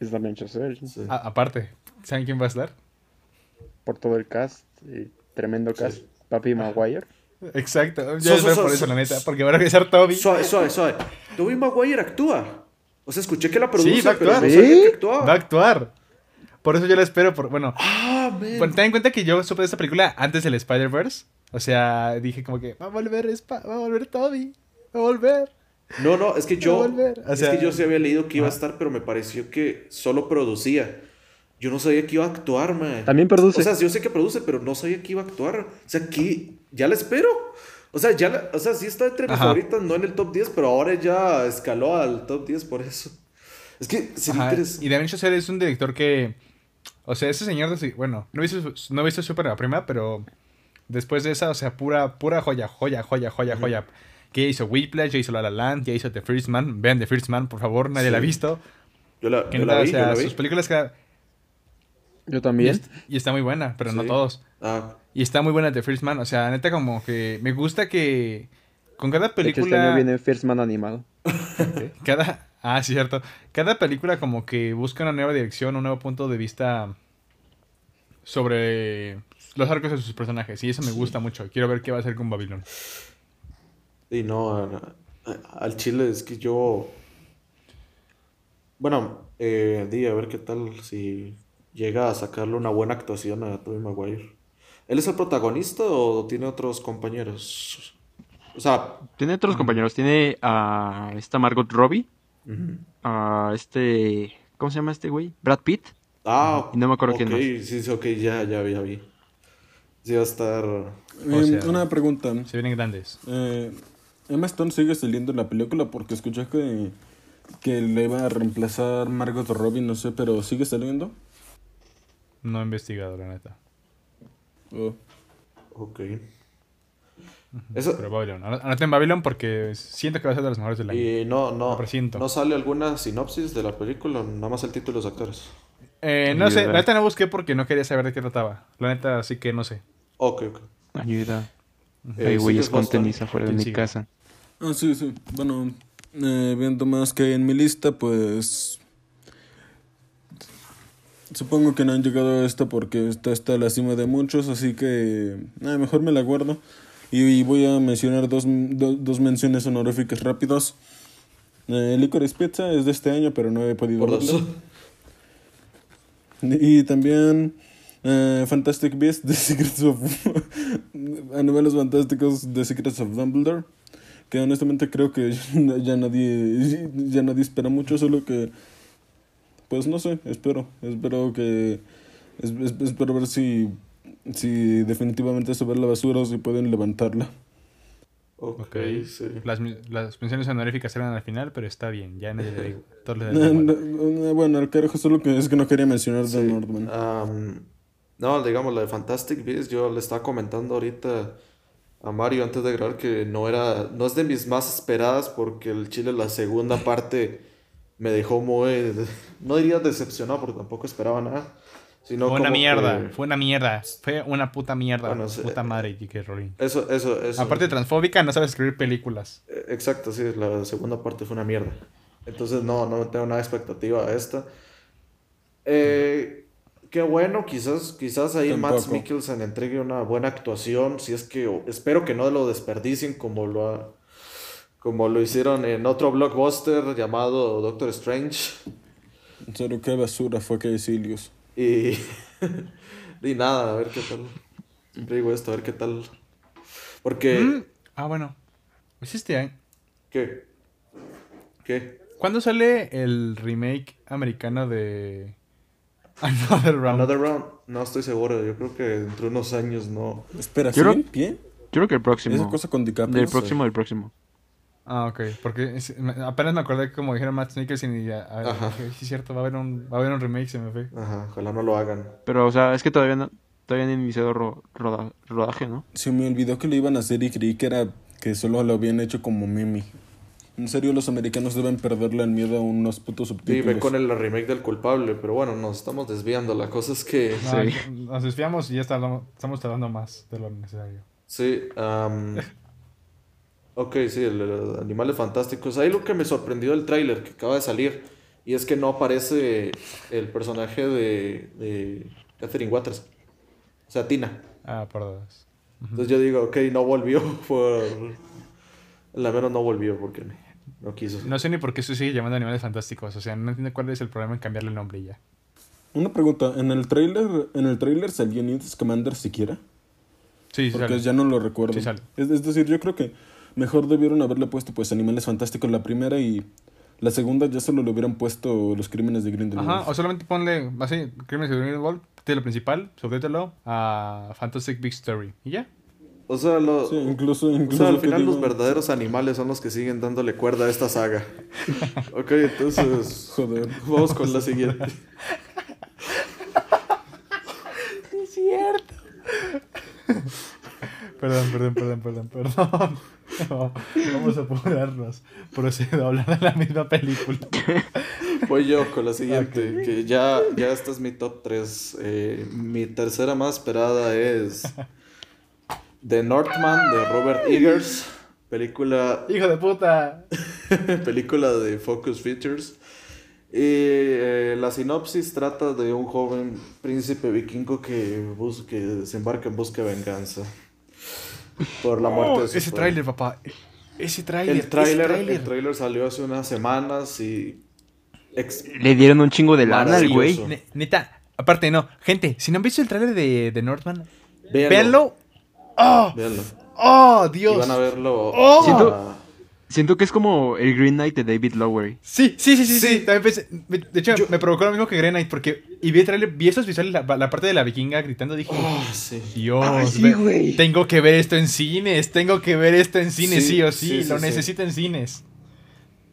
Es Damien Chazelle. sí. Ah, aparte, ¿saben quién va a estar? Por todo el cast. y tremendo cast. Papi Maguire. Exacto, So- ya so- por eso, so- la neta. Porque va a regresar Toby. Suave, suave, suave. Tobey Maguire actúa. O sea, escuché que la produce, Sí, va a pero no actuar. sabía que. Va a actuar. Por eso yo la espero. Por, bueno, Ah, bueno, ten en cuenta que yo supe de esta película antes del Spider-Verse. O sea, dije como que va a volver, va a volver Toby. Va a volver. No, no, es que yo. Va a volver. O es sea- que yo sí había leído que iba a estar, pero me pareció que solo producía. Yo no sabía que iba a actuar, man. También produce. O sea, yo sé que produce, pero no sabía que iba a actuar. O sea, que ya la espero. O sea, ya la- o sea, sí está entre mis Ajá. favoritas, no en el top 10, pero ahora ya escaló al top 10 por eso. Es que sería interesante. Y Damien Chazelle es un director que. O sea, ese señor. de- Bueno, no he visto, su- no he visto Super la prima, pero. Después de esa, o sea, pura, pura joya, joya, joya, joya, joya. Que ya hizo Whiplash, ya hizo La La Land, ya hizo The First Man. Vean The First Man, por favor, nadie la ha visto. Yo la, yo la vi, o sea, yo la vi. sus películas que. Yo Y, también. y está muy buena, pero no todos. Ah, Y está muy buena The First Man. O sea, neta, como que me gusta que con cada De hecho, este película. año viene First Man animado. Cada. Ah, cierto. Cada película, como que busca una nueva dirección, un nuevo punto de vista sobre los arcos de sus personajes. Y eso me gusta mucho. Quiero ver qué va a hacer con Babylon. y no, al chile es que yo... Bueno, eh, di a ver qué tal si llega a sacarle una buena actuación a Tobey Maguire. ¿Él es el protagonista o tiene otros compañeros? O sea, Tiene otros compañeros. Tiene a esta Margot Robbie. A este. ¿Cómo se llama este güey? Brad Pitt. Ah, Y no me acuerdo ok, quién más. sí, sí, ok, ya, ya vi, ya vi. Sí va a estar... Eh, sea- una pregunta. Se vienen grandes. Eh, Emma Stone sigue saliendo en la película porque escuché que, que le iba a reemplazar Margot Robbie, no sé, pero ¿sigue saliendo? No he investigado, la neta. Oh. Ok. Eso, Pero Babylon. Ano- Anoten Babylon porque siento que va a ser de los mejores del año. y no, no, no sale alguna sinopsis de la película, nada más el título de los actores. Eh, no sé, la neta no busqué porque no quería saber de qué trataba. La neta sí que no sé. Ok, ok. Ayuda. Eh, Hay güeyes ¿sigues con tenis afuera de ¿Quién mi sigue? casa. Ah, sí, sí. Bueno, eh, viendo más que hay en mi lista, pues... Supongo que no han llegado a esta porque esta está a la cima de muchos, así que ah, mejor me la guardo. Y, y voy a mencionar dos, do- dos menciones honoríficas rápidos. Eh, Licorice Pizza es de este año, pero no he podido dos. Y también eh, Fantastic Beasts, The Secrets of... Animales Fantásticos, The Secrets of Dumbledore. Que honestamente creo que ya nadie, ya nadie espera mucho, solo que... Pues no sé, espero. Espero que... es- es- espero ver si, si definitivamente se ve la basura o si pueden levantarla. Ok, Ok. sí. Las, las menciones honoríficas eran al final, pero está bien. Ya nadie le digo. No, no, no, bueno, al carajo, solo que es que no quería mencionar Sí. The Northman. Am, no, digamos, la de Fantastic Beasts, yo le estaba comentando ahorita a Mario antes de grabar que no era, no es de mis más esperadas porque el Chile la segunda parte me dejó muy, no diría decepcionado porque tampoco esperaba nada, sino fue una como mierda. que- Fue una mierda. Fue una puta mierda. Bueno, sí. puta madre, J.K. Rowling. Eso, eso, eso. Aparte transfóbica, no sabe escribir películas. Eh, Exacto, sí, la segunda parte fue una mierda. Entonces no, no tengo nada de expectativa a esta. Eh, qué bueno, quizás, quizás ahí Matt Tampoco. Mikkelsen entregue una buena actuación. Si es que espero que no lo desperdicien como lo ha- como lo hicieron en otro blockbuster llamado Doctor Strange. Serio, qué basura fue que Silius. Y, y nada, a ver qué tal. Siempre digo esto, a ver qué tal. Porque, Mm, Ah, bueno. Es este año. ¿qué? ¿Qué? ¿Cuándo sale el remake americano de Another Round? Another Round, no estoy seguro. Yo creo que dentro de unos años no. Espera, Yo ¿sigue creo- en pie? Yo creo que el próximo. Esa cosa con DiCaprio. Del próximo, del próximo. Ah, ok. Porque es- me- apenas me acordé que como dijeron Matt Mikkelsen y ya... dije, sí, es cierto, va a haber un, va a haber un remake, se me fue. Ajá, ojalá no lo hagan. Pero, o sea, es que todavía no, todavía no han iniciado ro- roda- rodaje, ¿no? Se me olvidó que lo iban a hacer y creí que era que solo lo habían hecho como meme. En serio, los americanos deben perderle el miedo a unos putos Sí, subtítulos. ve con el remake del culpable, pero bueno, nos estamos desviando. La cosa es que. No, Sí. Nos desviamos y ya estamos tardando más de lo necesario. Sí, am, ok, sí, el, el Animales Fantásticos. Ahí lo que me sorprendió del tráiler que acaba de salir, y es que no aparece el personaje de, de Catherine Waters. O sea, Tina. Ah, por dos. Entonces yo digo, ok, no volvió por... La menos no volvió porque no quiso. No sé ni por qué se sigue llamando Animales Fantásticos. O sea, no entiendo cuál es el problema en cambiarle el nombre y ya. Una pregunta, ¿en el trailer, en el trailer salió Newt Scamander siquiera? Sí, sí, Porque sale. ya no lo recuerdo. Sí sale. es, es decir, yo creo que mejor debieron haberle puesto pues Animales Fantásticos la primera y la segunda ya solo le hubieran puesto Los Crímenes de Grindelwald. Ajá, o solamente ponle así, Crímenes de Grindelwald, título principal, subtítulo a Fantastic Big Story. Y ya. O sea, lo- Sí, incluso, o incluso sea, al final los digo- verdaderos animales son los que siguen dándole cuerda a esta saga. ok, entonces Joder. vamos con la siguiente. Perdón, perdón, perdón, perdón, perdón. No, vamos a apurarnos. Procedo a hablar de la misma película. Voy yo con la siguiente, que ya, ya esta es mi top 3. mi tercera más esperada es The Northman de Robert Eggers. Película. ¡Hijo de puta! película de Focus Features. Y eh, la sinopsis trata de un joven príncipe vikingo que, busca, que desembarca en busca de venganza por la muerte de su Ese tráiler, papá. Ese tráiler. El tráiler el tráiler salió hace unas semanas y le dieron un chingo de lana al güey. neta, aparte no, gente, si no han visto el tráiler de, de Northman, véanlo. ¡Oh! Véanlo. ¡Oh, Dios! Y van a verlo. ¡Oh! Siento, que es como el Green Knight de David Lowery. Sí, sí, sí, sí. sí. También pensé, de hecho, me provocó lo mismo que Green Knight porque y vi, el trailer, vi esos visuales, la, la, parte de la vikinga gritando, dije, oh, sí. Dios, sí, tengo que ver esto en cines, tengo que ver esto en cines, sí, o sí, lo necesito en cines.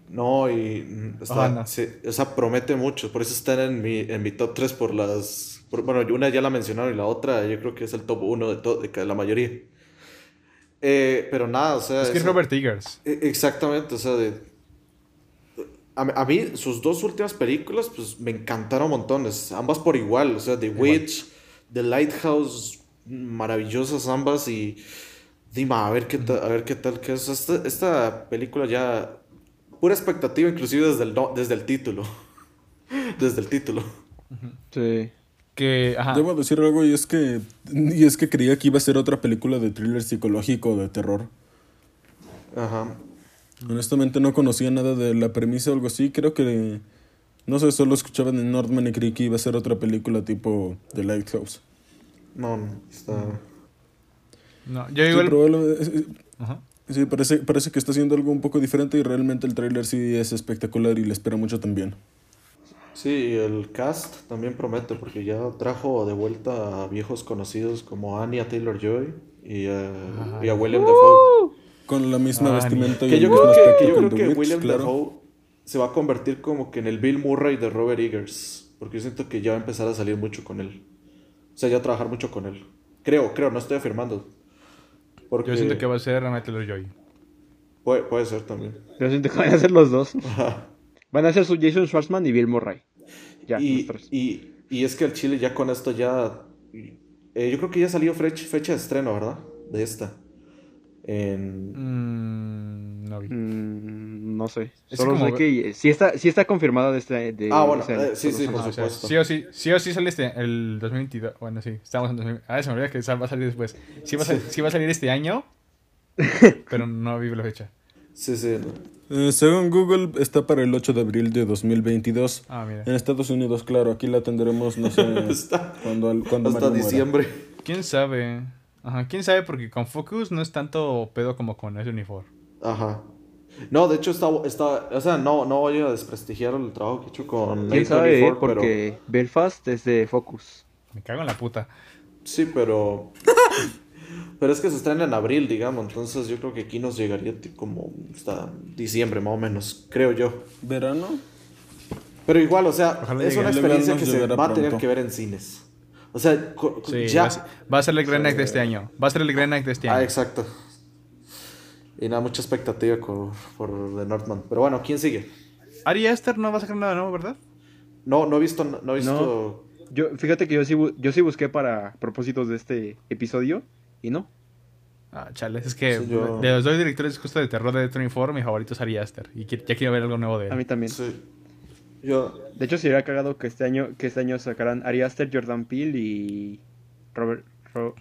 No, y está, o sea, promete mucho. Por eso están en mi, en mi top 3 por las... bueno, una ya la mencionaron y la otra yo creo que es el top 1 de, de la mayoría. Eh, pero nada, o sea... Es que es Robert Eggers. E, exactamente, o sea, de, a, mí sus dos últimas películas pues me encantaron montones, ambas por igual, o sea, The Witch, The Lighthouse, maravillosas ambas y... Dime, a ver qué tal, a ver qué tal que es. Esta, esta película ya pura expectativa, inclusive desde el, desde el título. desde el título. Sí. Que, ajá. Debo decir algo y es que y es que creía que iba a ser otra película de thriller psicológico de terror. Ajá. Honestamente no conocía nada de la premisa o algo así. Creo que no sé, solo escuchaba en Northman y creí que iba a ser otra película tipo The Lighthouse. No, no, está. No, yo igual. Ajá. Sí, parece, parece que está haciendo algo un poco diferente y realmente el tráiler sí es espectacular y le espera mucho también. Sí, el cast también promete porque ya trajo de vuelta a viejos conocidos como Anya Taylor-Joy y, a William Dafoe. Con la misma vestimenta y que yo creo que, yo creo que William Dafoe se va a convertir como que en el Bill Murray de Robert Eggers, porque yo siento que ya va a empezar a salir mucho con él. O sea, ya a trabajar mucho con él. Creo, creo, no estoy afirmando. Yo siento que va a ser Anya Taylor-Joy. Puede, puede ser también. Yo siento que van a ser los dos. Van a ser su Jason Schwartzman y Bill Murray. Ya, y, y, y, es que el Chile ya con esto ya... Eh, yo creo que ya salió fecha de estreno, ¿verdad? De esta. En... Mm, no vi. Mm, no sé. Solo sé que sí está, sí está confirmada de este... De, ah, bueno. Eh, sí, sí, por supuesto. sí o sí, sí o sí sale este, el 2022. Bueno, sí, estamos en 2022. Ah, se me olvida que va a salir después. Sí va a, sí va a salir este año, pero no vi la fecha. Sí, sí. Eh, según Google, está para el 8 de abril de 2022. Ah, mira. En Estados Unidos, claro, aquí la tendremos, no sé, cuando, cuando hasta diciembre. ¿Quién sabe? Ajá, quién sabe, porque con Focus no es tanto pedo como con ese uniforme. Ajá. No, de hecho, está, está, o sea, no, no voy a desprestigiar el trabajo que he hecho con ¿Quién sabe? porque Belfast es de Focus. Me cago en la puta. Sí, pero Pero es que se estrena en abril, digamos, entonces yo creo que aquí nos llegaría como hasta diciembre más o menos, creo yo. ¿Verano? Pero igual, o sea, es una experiencia que se va a tener que ver en cines. O sea, ya... Va a ser el Grand Night de este año. Va a ser el Grand Night de este ah, año. Ah, exacto. Y nada, mucha expectativa por, por The Northman. Pero bueno, ¿quién sigue? Ari Aster no va a sacar nada nuevo, ¿verdad? No, no he visto... No he visto... Yo, fíjate que yo sí, yo sí busqué para propósitos de este episodio y no. Ah, chale, es que de los dos directores justo de terror de Death mi favorito es Ari Aster. Y ya quiero ver algo nuevo de él. A mí también. Sí. Yo... De hecho, sería cagado que este año, que este año sacaran Ari Aster, Jordan Peele y Robert...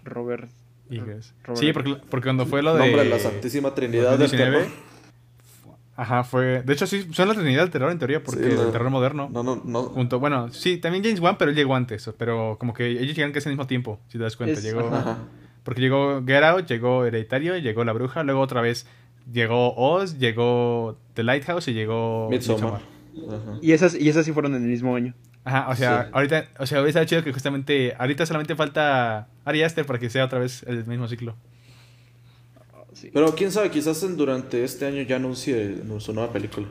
Robert... Sí, porque, porque cuando fue lo de... Nombre la Santísima Trinidad del terror. Ajá, fue... De hecho, sí, son la Trinidad del terror en teoría, porque el terror moderno. No, no, no. Junto, bueno, sí, también James Wan, pero él llegó antes. Pero como que ellos llegan casi al mismo tiempo, si te das cuenta. Llegó... Porque llegó Get Out, llegó Hereditario, llegó La Bruja, luego otra vez llegó Oz, llegó The Lighthouse y llegó Midsommar. Y esas, y esas sí fueron en el mismo año. Ajá, o sea, ahorita, o sea, hubiera chido que justamente ahorita solamente falta Ari Aster para que sea otra vez el mismo ciclo. Pero quién sabe, quizás durante este año ya anuncie su nueva película.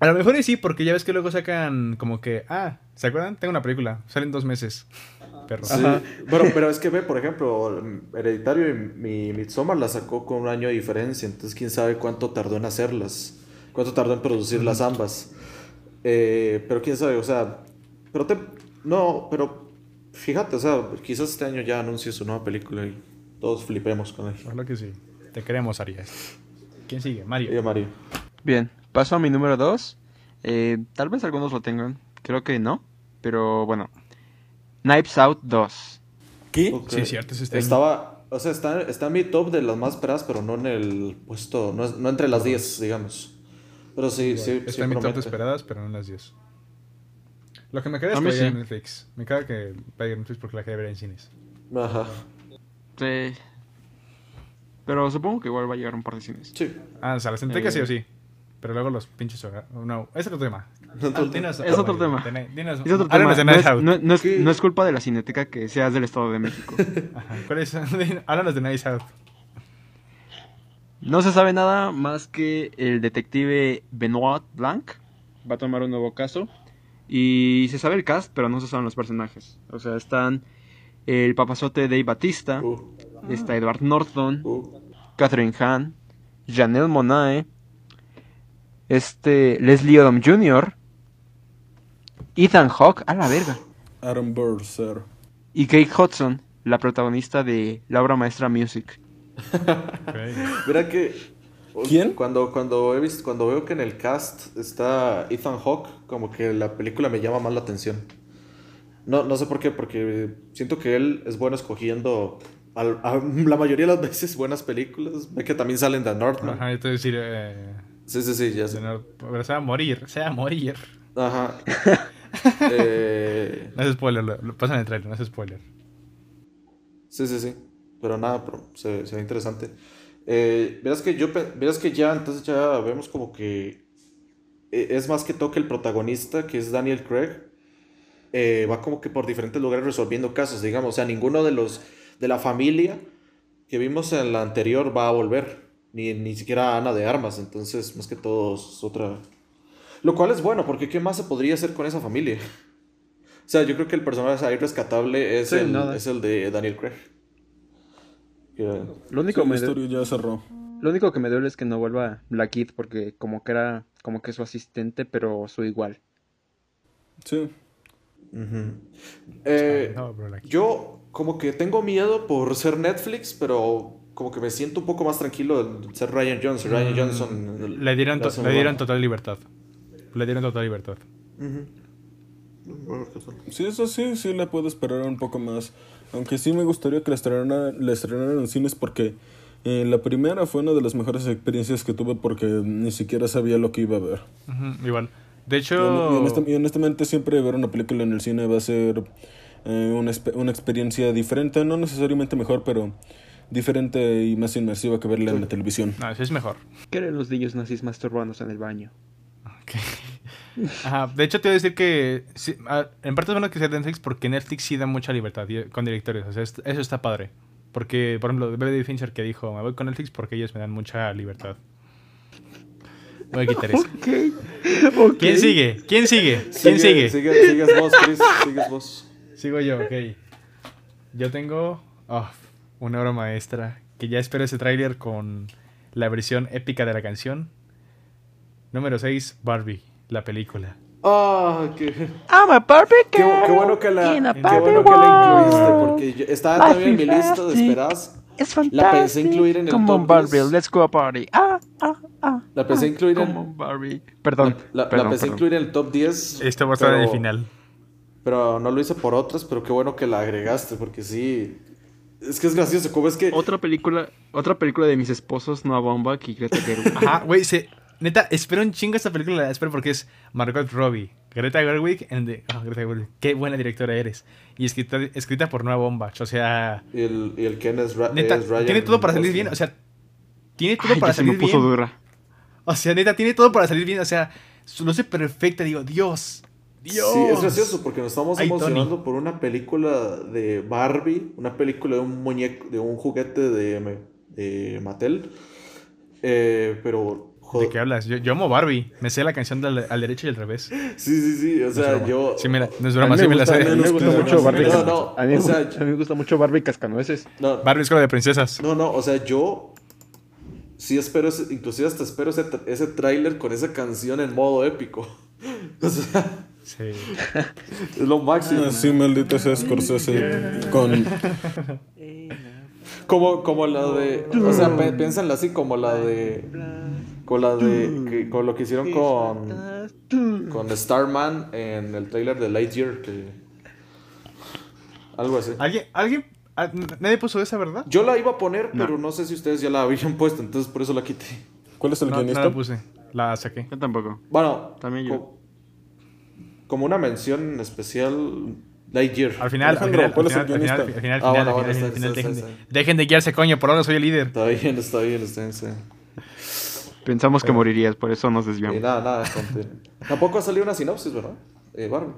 A lo mejor sí, porque ya ves que luego sacan como que, ah, ¿se acuerdan? Tengo una película, salen dos meses. Sí. Bueno, pero es que ve, por ejemplo, Hereditario y mi Midsommar la sacó con un año de diferencia, entonces quién sabe cuánto tardó en hacerlas, cuánto tardó en producirlas ambas. Eh, pero quién sabe, o sea, pero te, no, pero fíjate, o sea, quizás este año ya anuncie su nueva película y todos flipemos con él. Ojalá que sí. Te queremos, Arias. ¿Quién sigue? Mario. Oye, Mario. Bien, paso a mi número 2. tal vez algunos lo tengan, creo que no, pero bueno. Knives Out 2. ¿Qué? Sí, cierto, ese está en- Estaba, o sea, está, está en mi top de las más esperadas, pero no en el puesto, no, es- no entre las 10, digamos. Pero sí, sí, Está sí en mi top de esperadas, pero no en las 10. Lo que me queda es que vaya en sí. Netflix. Me queda que vaya en Netflix porque la quería ver en cines. Ajá, Sí. Pero supongo que igual va a llegar a un par de cines. sí. Ah, o sea, las Centecas sí Eh. o sí. Pero luego los pinches hogar- No, es otro tema. Dinos- Es otro tema. Dinos- dinos- Es otro tema. No es, culpa de la cineteca que seas del Estado de México. Ajá, ¿Cuál es? Háblanos de Night Out. No se sabe nada más que el detective Benoit Blanc va a tomar un nuevo caso. Y se sabe el cast, pero no se saben los personajes. O sea, están el papazote Dave Batista, Uh, está Edward Norton, uh. Catherine Hahn, Janelle Monae, este Leslie Odom Jr., Ethan Hawke, a la verga, Aaron Burr, sir. y Kate Hudson, la protagonista de La obra maestra Music. Mira que. ¿Quién? Cuando, cuando, he visto, cuando veo que en el cast está Ethan Hawke, como que la película me llama más la atención. No, no sé por qué, porque siento que él es bueno escogiendo al- a la mayoría de las veces buenas películas. Ve que también salen de Northman. Ajá, yo te voy a decir. Eh, Sí, sí, sí, ya sé. pero se va a morir, se va a morir. Ajá. Eh, No es spoiler, lo, lo pasan en el trailer, no es spoiler. sí, sí, sí. Pero nada, pero se, se ve interesante. Eh, verás que yo verás que ya, entonces ya vemos como que eh, es más que toque el protagonista, que es Daniel Craig. eh, va como que por diferentes lugares resolviendo casos, digamos. O sea, ninguno de los de la familia que vimos en la anterior va a volver. Ni, ni siquiera Ana de Armas. Entonces, más que todo es otra. Lo cual es bueno, porque ¿qué más se podría hacer con esa familia? O sea, yo creo que el personaje ahí rescatable es, Sí, el, nada. es el de Daniel Craig. Que- Lo único, Sí, la me historia ya cerró. lo único que me duele es que no vuelva Black Kid porque como que era como que su asistente, pero su igual. Sí. Ujú. Eh, No, bro, la- Yo como que tengo miedo por ser Netflix, pero como que me siento un poco más tranquilo de ser Ryan Johnson. Ryan Mm, Johnson Le dieron, to- le total libertad. Le dieron total libertad. Sí, eso sí, sí la puedo esperar un poco más. Aunque sí me gustaría que la estrenaran, la estrenaran en cines porque eh, la primera fue una de las mejores experiencias que tuve porque ni siquiera sabía lo que iba a ver. Igual. De hecho, y honesta- y honestamente siempre ver una película en el cine va a ser eh, una experiencia diferente, no necesariamente mejor, pero diferente y más inmersiva que verla en la televisión. no, sí es mejor. ¿Qué eran los niños nazis masturbándose en el baño? Ajá, de hecho te voy a decir que sí, ah, en parte es bueno que sea Netflix porque Netflix sí da mucha libertad con directores, o sea, es- eso está padre. Porque, por ejemplo, David Fincher que dijo, me voy con Netflix porque ellos me dan mucha libertad. Voy a quitar eso. Ok. ¿Quién sigue? ¿Quién sigue? ¿Quién sigue? Sigue- sigues vos, Chris. Sigues vos. Sigo yo, ok. Yo tengo oh, una obra maestra que ya espero ese tráiler con la versión épica de la canción. Número 6, Barbie, la película. Ah, qué, I'm a Barbie qué, girl qué bueno que la, in a qué Barbie bueno que la incluiste, porque yo- estaba Life también en mi is lista de esperadas. Es La pensé incluir en el Come top on, Barbie, 10. let's go a party. Ah, ah, ah. La pensé ah, incluir en- on, Barbie. Perdón. La, la perdón, pensé perdón. incluir en el top 10. Esto va a estar en el final. Pero no lo hice por otras, pero qué bueno que la agregaste, porque sí. Es que es gracioso, como es que. Otra película, otra película de mis esposos, Noah Baumbach y Greta Gerwig. Ajá, güey, se... Neta, espero un chingo esta película, la espero porque es Margot Robbie, Greta Gerwig, and the- ah, Greta Gerwig, qué buena directora eres. Y escrita, escrita por Noah Baumbach, o sea, Y el, y el Ken es, Ra- neta, es Ryan tiene todo para salir bien, o sea, tiene todo Ay, para ya se me salir puso bien. dura. O sea, neta, tiene todo para salir bien, o sea, su luce perfecta, digo, Dios, Dios. Sí, es gracioso porque nos estamos Ay, emocionando por una película de Barbie, una película de un muñeco, de un juguete de, de Mattel. Eh, pero, ¿De joder. qué hablas? Yo, yo amo Barbie, me sé la canción del, al derecho y al revés. Sí, sí, sí, o es sea, yo. Sí, me la, no es A broma, mí sí me la gusta, a sé. mí me gusta mucho no, Barbie. no, no, a, mí, o sea, a mí me gusta mucho Barbie Cascanueces. No, Barbie Escuela de Princesas. no, no, o sea, yo. Sí espero, ese- inclusive hasta espero ese, ese tráiler con esa canción en modo épico. O sea, Sí. es lo máximo. Ah, sí, maldito sea Scorsese con... Como, como la de. O sea, piénsenla así como la de. Con la de. que- con lo que hicieron con. Con Starman en el trailer de Lightyear. Que, algo así. ¿Alguien? ¿Alguien? ah, Nadie puso esa, ¿verdad? Yo la iba a poner, pero no sé si ustedes ya la habían puesto, entonces por eso la quité. ¿Cuál es el No, no guionista? la puse. La saqué. Yo tampoco. Bueno, También yo. co- como una mención especial, Lightyear. Al final, al final, ¿cuál al final, al final, guionista? al final, Ah, al bueno, final, bueno, al está- final, está- dejen de- está. Dejen de guiarse, coño, por ahora soy el líder. Está bien, está bien, está bien. está bien. Pensamos que morirías, por eso nos desviamos. nada, nada, conté. Tampoco ha salido una sinopsis, ¿verdad? Eh, Barbie.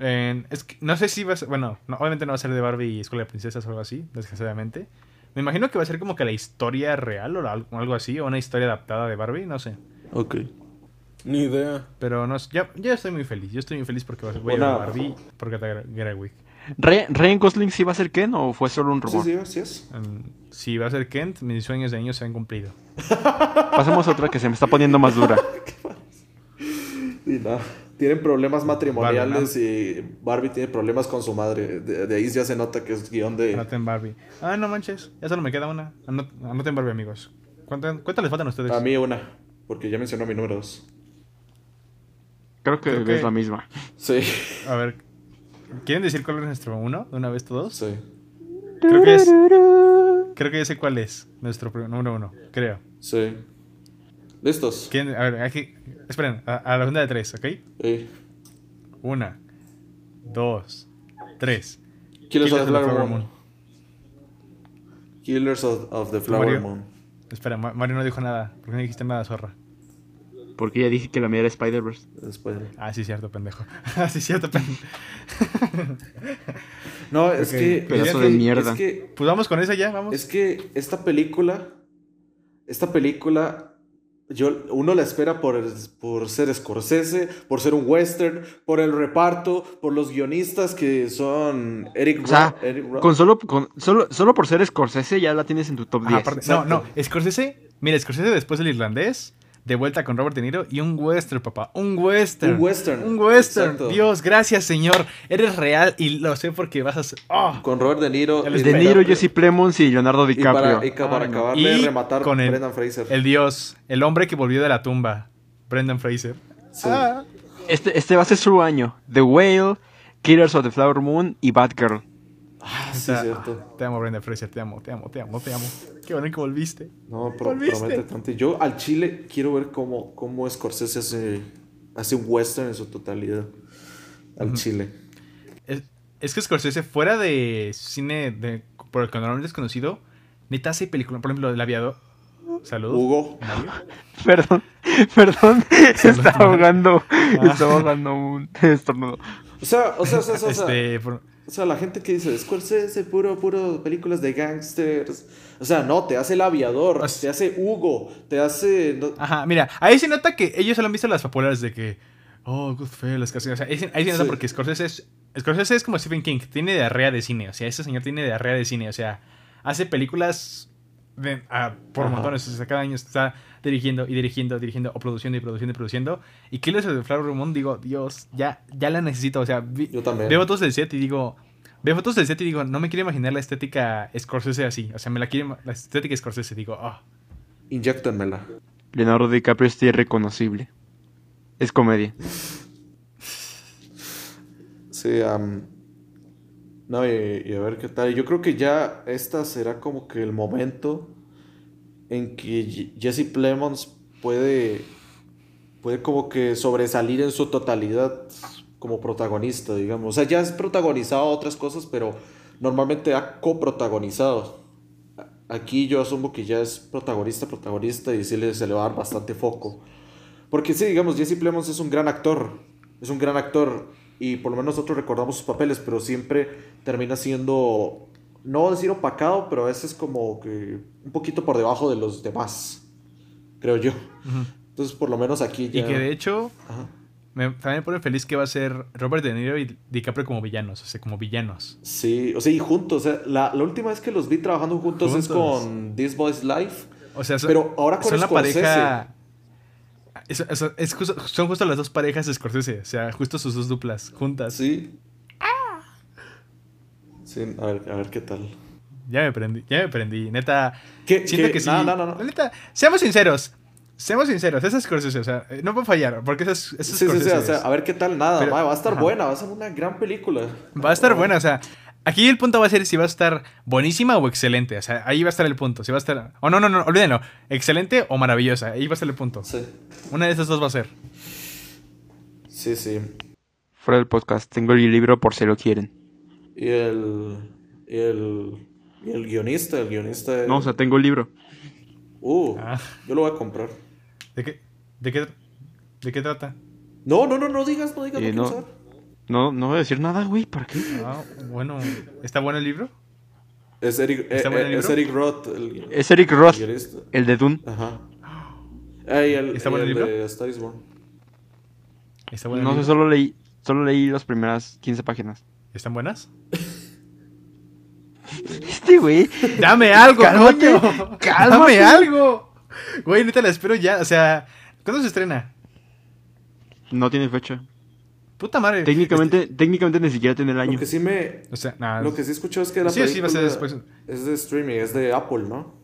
Eh, es que no sé si va a ser, bueno, no, obviamente no va a ser de Barbie y Escuela de Princesas o algo así, desgraciadamente. Me imagino que va a ser como que la historia real o algo así, o una historia adaptada de Barbie, no sé. Ok. Ni idea. Pero no ya, ya estoy muy feliz, yo estoy muy feliz porque voy a ver Una- Barbie por Greta Gerwig. ¿Re- ¿Ryan Gosling sí va a ser Ken o fue solo un rumor? sí, sí es. Mm, si va a ser Kent, mis sueños de niño se han cumplido. Pasemos a otra que se me está poniendo más dura. Y nada. Tienen problemas matrimoniales y Barbie tiene problemas con su madre. De, de ahí ya se nota que es guion de. Anoten Barbie. Ah, no manches, ya solo me queda una. Anot- Anoten Barbie, amigos. ¿Cuántas, cuántas les faltan a ustedes? A mí una, porque ya mencionó mi número dos. Creo que Creo que- es la misma. Sí, A ver, ¿quieren decir cuál es nuestro uno de una vez todos? sí, Creo que es. Creo que ya sé cuál es nuestro número uno, creo. sí. ¿Listos? ¿Quieren? A ver, aquí. Esperen, a, a la segunda de tres, ¿ok? Sí. Una, dos, tres. Killers, of the Flower Flower Moon. Killers of, of the Flower Mario. Moon. Espera, Ma- Mario no dijo nada. ¿Por qué no dijiste nada, zorra? Porque ya dije que la mía era Spider-Verse. Después. Ah, sí, cierto, pendejo. Ah, sí, cierto, pendejo. No, es que. pedazo es de que- mierda. Es que Pues vamos con esa ya, vamos. Es que esta película, esta película, yo, uno la espera por, el- por ser Scorsese, por ser un western, por el reparto, por los guionistas que son Eric O sea, Ro- Eric Ro- con solo, con, solo, solo por ser Scorsese ya la tienes en tu top Ajá, 10. aparte- no, no, Scorsese, mira, Scorsese después del irlandés, de vuelta con Robert De Niro y un western, papá, un western. Un western, Un western. exacto. Dios, gracias, señor. Eres real y lo sé porque vas a ser... ¡Oh! con Robert De Niro. De Niro. Jesse Plemons y Leonardo Y DiCaprio. para, y para Y de rematar con el- Brendan Fraser. El dios, el hombre que volvió de la tumba, Brendan Fraser. Sí. Ah. Este, este va a ser su año. The Whale, Killers of the Flower Moon y Batgirl. Ah, sí, Ah, cierto. Te amo, Brendan Fraser, te amo, te amo, te amo, te amo. Qué bueno que volviste. No, pro- ¿Volviste? promete tanto. Yo al Chile quiero ver cómo, cómo Scorsese hace, hace un western en su totalidad. Al Chile. Es, es que Scorsese, fuera de cine de, por el que normalmente es conocido, neta hace películas, por ejemplo, El Aviador. Saludos. Hugo. Perdón, perdón. Está ahogando. Ah. Está ahogando un estornudo. O sea, o sea, o sea, o sea, o sea, Este, por- o sea, la gente que dice Scorsese, puro, puro películas de gangsters. O sea, no, te hace El Aviador, Pues- te hace Hugo, te hace... no- Ajá, mira, ahí se nota que ellos solo han visto las populares de que. Oh, Goodfellas, casi. O sea, ahí, se- ahí se nota Sí. porque Scorsese es. Scorsese es como Stephen King, tiene diarrea de cine. O sea, ese señor tiene diarrea de cine. O sea, hace películas de- ah, por Ajá. montones. O sea, cada año está dirigiendo y dirigiendo, dirigiendo, o produciendo y produciendo y produciendo. Y Killers of the Flower Moon, digo, Dios, ya, ya la necesito. O sea, vi- Yo también. veo fotos del set y digo. Veo fotos del set y digo, no me quiero imaginar la estética Scorsese así. O sea, me la quiero. La estética Scorsese, digo, ah. Inyéctenmela. Leonardo DiCaprio es irreconocible. Es comedia. Sí, am, no, y, a ver qué tal. Yo creo que ya esta será como que el momento en que Jesse Plemons puede, puede como que sobresalir en su totalidad como protagonista, digamos. O sea, ya has protagonizado otras cosas, pero normalmente ha coprotagonizado. Aquí yo asumo que ya es protagonista, protagonista y sí se le va a dar bastante foco. Porque sí, digamos, Jesse Plemons es un gran actor. Es un gran actor. Y por lo menos nosotros recordamos sus papeles, pero siempre termina siendo, no decir opacado, pero a veces como que un poquito por debajo de los demás. Creo yo. Entonces, por lo menos aquí ya. Y que de hecho, Ajá. me, también me pone feliz que va a ser Robert De Niro y DiCaprio como villanos, o sea, como villanos. Sí, o sea, y juntos. O sea, la, la última vez que los vi trabajando juntos, es Juntos. con This Boy's Life. O sea, son, Pero ahora con son la pareja. Eso- eso- es justo- son justo las dos parejas de Scorsese. O sea, justo sus dos duplas juntas. Sí. Sí, a ver, a ver qué tal. Ya me prendí, ya me prendí. Neta, ¿Qué- siento qué? que sí. No, no, no, Neta, seamos sinceros. Seamos sinceros, ese es Scorsese, o sea, eh, no puede fallar, porque ese es, es Sí, sí, sí, o sea, a ver qué tal nada. Pero- va a estar ajá. buena, va a ser una gran película. Va a estar buena, o sea, aquí el punto va a ser si va a estar buenísima o excelente, o sea, ahí va a estar el punto, si va a estar... O no, no, no, olvídenlo, excelente o maravillosa, ahí va a estar el punto. Sí, Una de esas dos va a ser. sí, sí. Fuera del podcast, tengo el libro por si lo quieren. Y el. Y el. Y el guionista, el guionista. No, o sea, tengo el libro. Uh, Ah. yo lo voy a comprar. ¿De qué, de qué, de qué trata? No, no, no, no digas, no digas, Eh, no, no. No, voy a decir nada, güey, ¿para qué? Ah, bueno, ¿está bueno el libro? Es Eric, eh, ¿Está bueno el eh, es libro? Eric Roth, el, Es Eric Roth, el de Dune. Ajá. El, ¿Está bueno el libro? de Star is Born. ¿Está bueno el No sé, libro? solo leí, solo leí las primeras 15 páginas. ¿Están buenas? Este güey, ¡Dame algo, Cálmate, coño! cálmate. ¡Dame algo! Güey, neta la espero ya, o sea... ¿Cuándo se estrena? no tiene fecha. Puta madre. Técnicamente, técnicamente ni siquiera tiene el año. Lo que sí me. Este- O sea, nada. Lo que sí escuché es que la Sí, sí, va a ser película después. es de streaming, es de Apple, ¿no?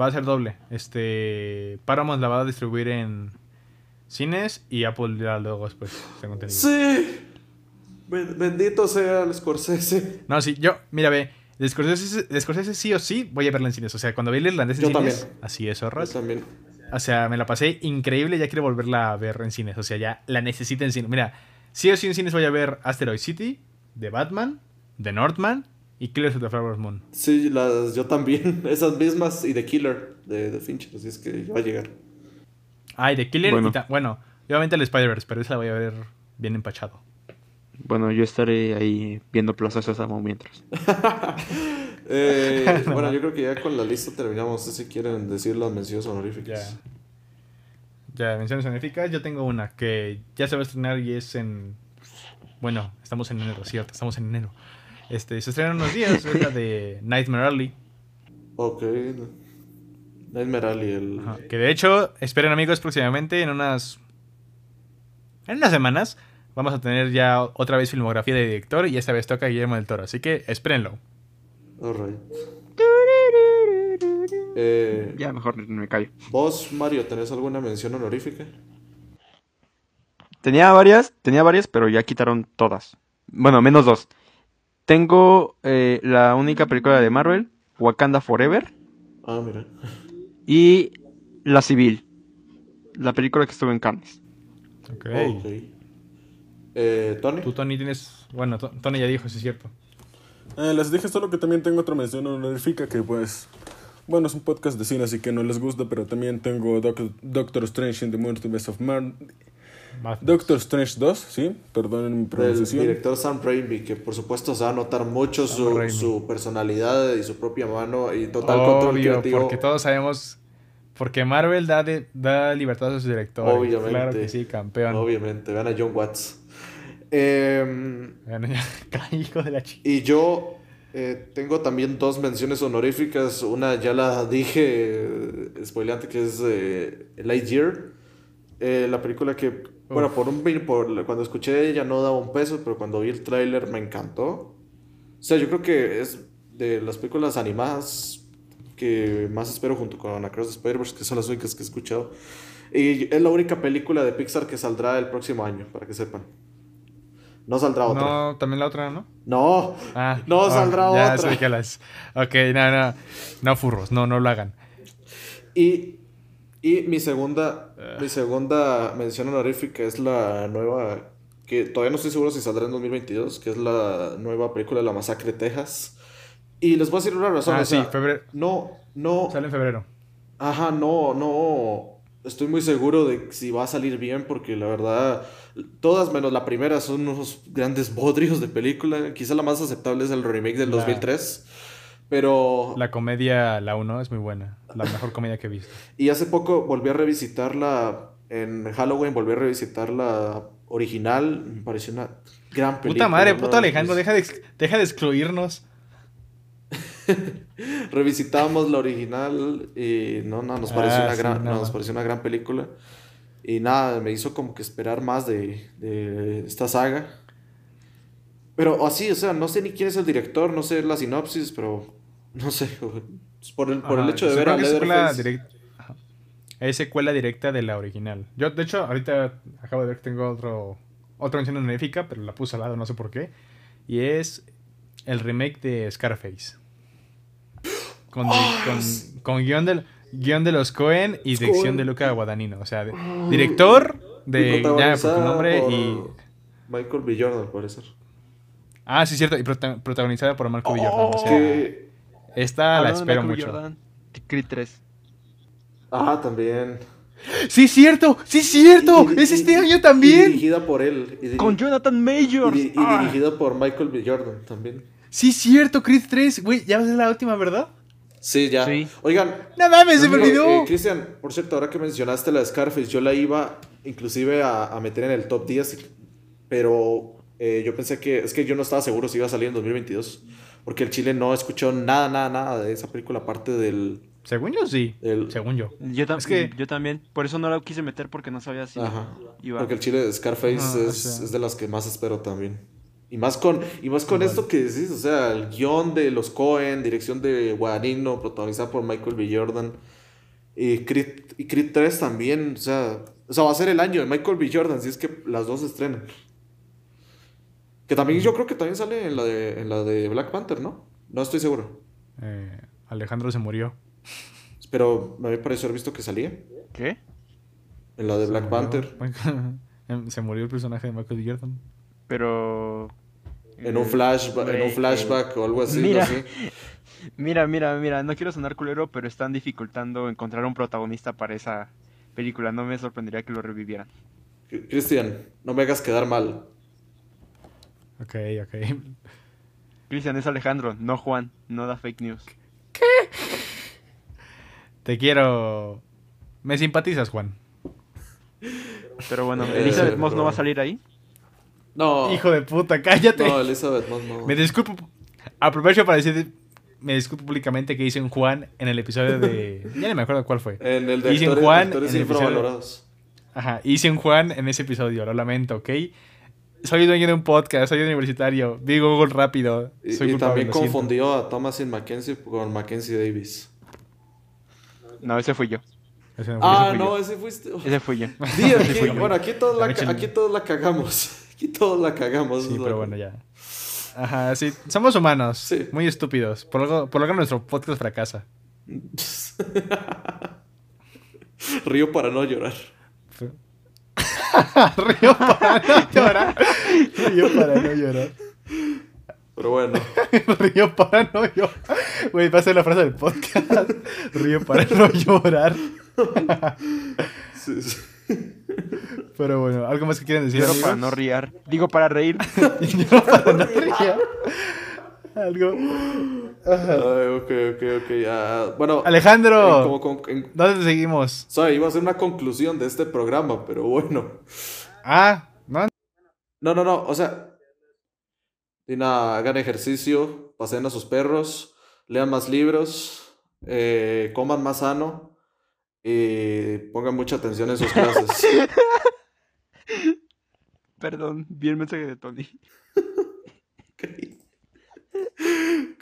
Va a ser doble. Este. Paramount la va a distribuir en cines y Apple ya luego después, tengo entendido. Sí. Ben- Bendito sea el Scorsese. No, sí, yo, mira, ve. De Scorsese, Scorsese sí o sí voy a verla en cines. O sea, cuando vi el irlandés en Yo cines, también. así es, Yo zorras. también. O sea, me la pasé increíble, ya quiero volverla a ver en cines. O sea, ya la necesito en cines. Mira, sí o sí en cines voy a ver Asteroid City, The Batman, The Northman y Killers of the Flower Moon. Sí, las, yo también. Esas mismas y The Killer de, de Fincher. Así es que va a llegar. Ay, The Killer Bueno. y ta- bueno, y obviamente el Spider-Verse, pero esa la voy a ver bien empachado. Bueno, yo estaré ahí viendo Plaza Sésamo mientras. Eh, bueno, yo creo que ya con la lista terminamos. Si quieren decir las menciones honoríficas. Ya. Ya, menciones honoríficas. Yo tengo una que ya se va a estrenar y es en. Bueno, estamos en enero, cierto, estamos en enero. Este, se estrena en unos días, es la de Nightmare Alley. Ok. Nightmare Alley, el... Ajá, Que de hecho, esperen amigos, próximamente, en unas. En unas semanas, vamos a tener ya otra vez filmografía de director y esta vez toca Guillermo del Toro. Así que espérenlo. Alright. Eh, Ya, mejor me callo. ¿Vos, Mario, tenés alguna mención honorífica? Tenía varias, tenía varias, pero ya quitaron todas. Bueno, menos dos. Tengo eh, la única película de Marvel, Wakanda Forever, Ah, mira. y La Civil, la película que estuvo en Cannes. Ok. Ok. Eh, ¿Tony? Tú, Tony, tienes. Bueno, To- Tony ya dijo, sí es cierto. Eh, les dije solo que también tengo otra mención honorífica que pues... Bueno, es un podcast de cine, así que no les gusta, pero también tengo Doc- Doctor Strange in the Multiverse of Man... Más- Doctor Strange 2, sí, perdonen mi pronunciación. director Sam Raimi, que por supuesto se va a notar mucho su, su personalidad y su propia mano y total control Obvio, creativo. porque todos sabemos. Porque Marvel da, de- da libertad a sus directores. Obviamente. Claro que sí, campeón. Obviamente, vean a John Watts. Em, Bueno, ya, hijo de la chica. y yo eh, tengo también dos menciones honoríficas. Una ya la dije, eh, spoileante, que es eh, Lightyear. Eh, la película que, bueno, por un, por, cuando escuché ella no daba un peso, pero cuando vi el tráiler me encantó. O sea, yo creo que es de las películas animadas que más espero junto con Across the Spider-Verse, que son las únicas que he escuchado. Y es la única película de Pixar que saldrá el próximo año, para que sepan. No saldrá otra. No, también la otra, ¿no? No, Ah, No ah, saldrá ya otra. sé que las. Ok, no, no. No furros, no, no lo hagan. Y, y mi segunda, mi segunda mención honorífica es la nueva, que todavía no estoy seguro si saldrá en 2022, que es la nueva película de La Masacre de Texas. Y les voy a decir una razón. Ah, o sea, sí, febrero. No, no, Sale en febrero. ajá, no, no. Estoy muy seguro de si va a salir bien porque la verdad, todas menos la primera son unos grandes bodrios de película. Quizá la más aceptable es el remake del La- 2003. Pero... La comedia, la 1, es muy buena. La mejor comedia que he visto. Y hace poco volví a revisitarla en Halloween, volví a revisitar la original, me pareció una gran película. Puta madre, ¿no? puto Alejandro, deja de, deja de excluirnos. Revisitamos la original y no, no, nos pareció, Ah, una, sí, gran, no. nos pareció una gran película. Y nada, me hizo como que esperar más de, de esta saga. Pero así, o sea, no sé ni quién es el director, no sé la sinopsis, pero no sé. Por el, por el Ajá, hecho de ver a Leatherface. direct-. Es secuela directa de la original. Yo, de hecho, ahorita acabo de ver que tengo otro, otra mención honorífica, pero la puse al lado, no sé por qué. Y es el remake de Scarface. Con, di- ¡Ah! con, con guion, del, guion de los Cohen y dirección de Luca Guadagnino. O sea, de- director Y de... Ya, por tu nombre por y... Michael B. Jordan, al parecer. Ah, sí, cierto. Y prota- protagonizada por Marco B. Jordan. O sea, Que- esta la Hablando de espero Michael mucho. Jordan, Creed 3. Ah, también. ¡Sí, cierto! ¡Sí, cierto! Y- y- ¡Es este y- año y también! dirigida por él. y diri- Con Jonathan y, Majors. di- y Ah. dirigida por Michael B. Jordan también. Sí, cierto, Creed 3. Güey, ya va a ser la última, ¿verdad? Sí, ya. Sí. Oigan, No mames, se me olvidó. eh, Cristian, por cierto, ahora que mencionaste la de Scarface, yo la iba inclusive a, a meter en el top 10, pero eh, yo pensé que, es que yo no estaba seguro si iba a salir en 2022, porque el Chile no escuchó nada, nada, nada de esa película, aparte del... Según yo, sí. del- Según yo. Yo, Es que- yo también. Por eso no la quise meter porque no sabía si Ajá. iba. Porque el Chile de Scarface Ajá, es, o sea. es de las que más espero también. Y más con, y más con esto que decís, o sea, el guion de los Cohen, dirección de Guadagnino, protagonizada por Michael B. Jordan. Y Creed, y Creed 3 también, o sea, o sea, va a ser el año de Michael B. Jordan, si es que las dos se estrenan. Que también yo creo que también sale en la de, en la de Black Panther, ¿no? No estoy seguro. Eh, Alejandro se murió. Pero me pareció haber visto que salía ¿Qué? en la de Se Black murió. Panther. se murió el personaje de Michael B. Jordan. Pero. En un, flashback, en un flashback o algo así, Mira. no sé. Mira, mira, mira, no quiero sonar culero, pero están dificultando encontrar un protagonista para esa película. No me sorprendería que lo revivieran. Cristian, no me hagas quedar mal. Ok, ok. Cristian es Alejandro, no Juan, no da fake news. Te quiero. Me simpatizas, Juan. Pero bueno, Eh, Elizabeth Moss no va a salir ahí. No. Hijo de puta, cállate. No, Elizabeth Moss no. Me disculpo. Aprovecho para decir. Me disculpo públicamente que hice un Juan en el episodio de. Ya no me acuerdo cuál fue. En el de Hice actores, Juan actores en el episodio- infravalorados. Ajá, hice un Juan en ese episodio, lo lamento, ¿ok? Soy dueño de un podcast, soy universitario, vi Google rápido. Y, soy y culpable, también confundió a Thomasin Mackenzie con Mackenzie Davis. No, ese fui yo. Ese no fue- Ah, ese fui no, yo. ese fuiste. Ese fui yo. Di, aquí- bueno, aquí todos, la, aquí todos la cagamos. Aquí todos la cagamos. Sí, pero bueno, ya. Ajá, sí, somos humanos, Sí. muy estúpidos. Por lo, por lo que nuestro podcast fracasa. Río para no llorar. Río para no llorar. Río para no llorar. Pero bueno. Río para no llorar. Güey, va a ser la frase del podcast. Río para no llorar. sí, sí. Pero bueno, ¿algo más que quieren decir? Para no riar. Digo, para reír. Yo para no reír. Algo. Ay, ok, ok, ok. ah, bueno. Alejandro. en- como con- en- ¿Dónde seguimos? o sea, iba a ser una conclusión de este programa, pero bueno. Ah, ¿no? No, no, no, o sea, y nada, hagan ejercicio, pasen a sus perros, lean más libros, eh, coman más sano y pongan mucha atención en sus clases. Perdón, vi el mensaje de Tony.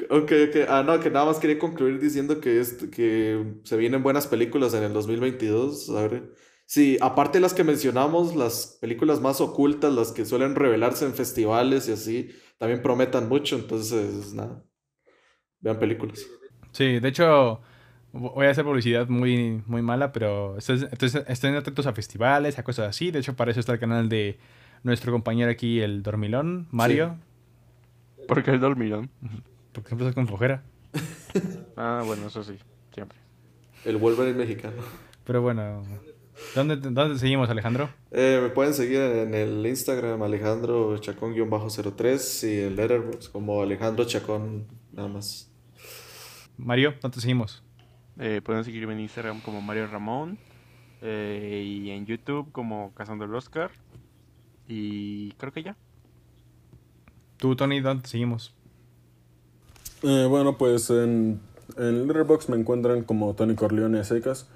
Ok, ok, ah, no, que nada más quería concluir diciendo que, este, que se vienen buenas películas en el 2022. A ver, sí, aparte de las que mencionamos, las películas más ocultas, las que suelen revelarse en festivales y así, también prometan mucho, entonces, nada, vean películas. Sí, de hecho, voy a hacer publicidad muy, muy mala, pero estén, entonces, estén atentos a festivales, a cosas así. De hecho, para eso está el canal de nuestro compañero aquí, el Dormilón, Mario. Porque el dormilón. Porque siempre estás con flojera. Ah, bueno, eso sí, siempre. El Wolverine mexicano. Pero bueno, ¿dónde, dónde seguimos, Alejandro? Eh, me pueden seguir en el Instagram Alejandro Chacón-03 y el Letterboxd como Alejandro Chacón nada más. Mario, ¿dónde seguimos? Eh, pueden seguirme en Instagram como Mario Ramón. eh, y en YouTube como Cazando el Oscar. Y creo que ya. Tú, Tony, ¿dónde seguimos? Eh, bueno, pues en, en Letterboxd me encuentran como Tony Corleone secas.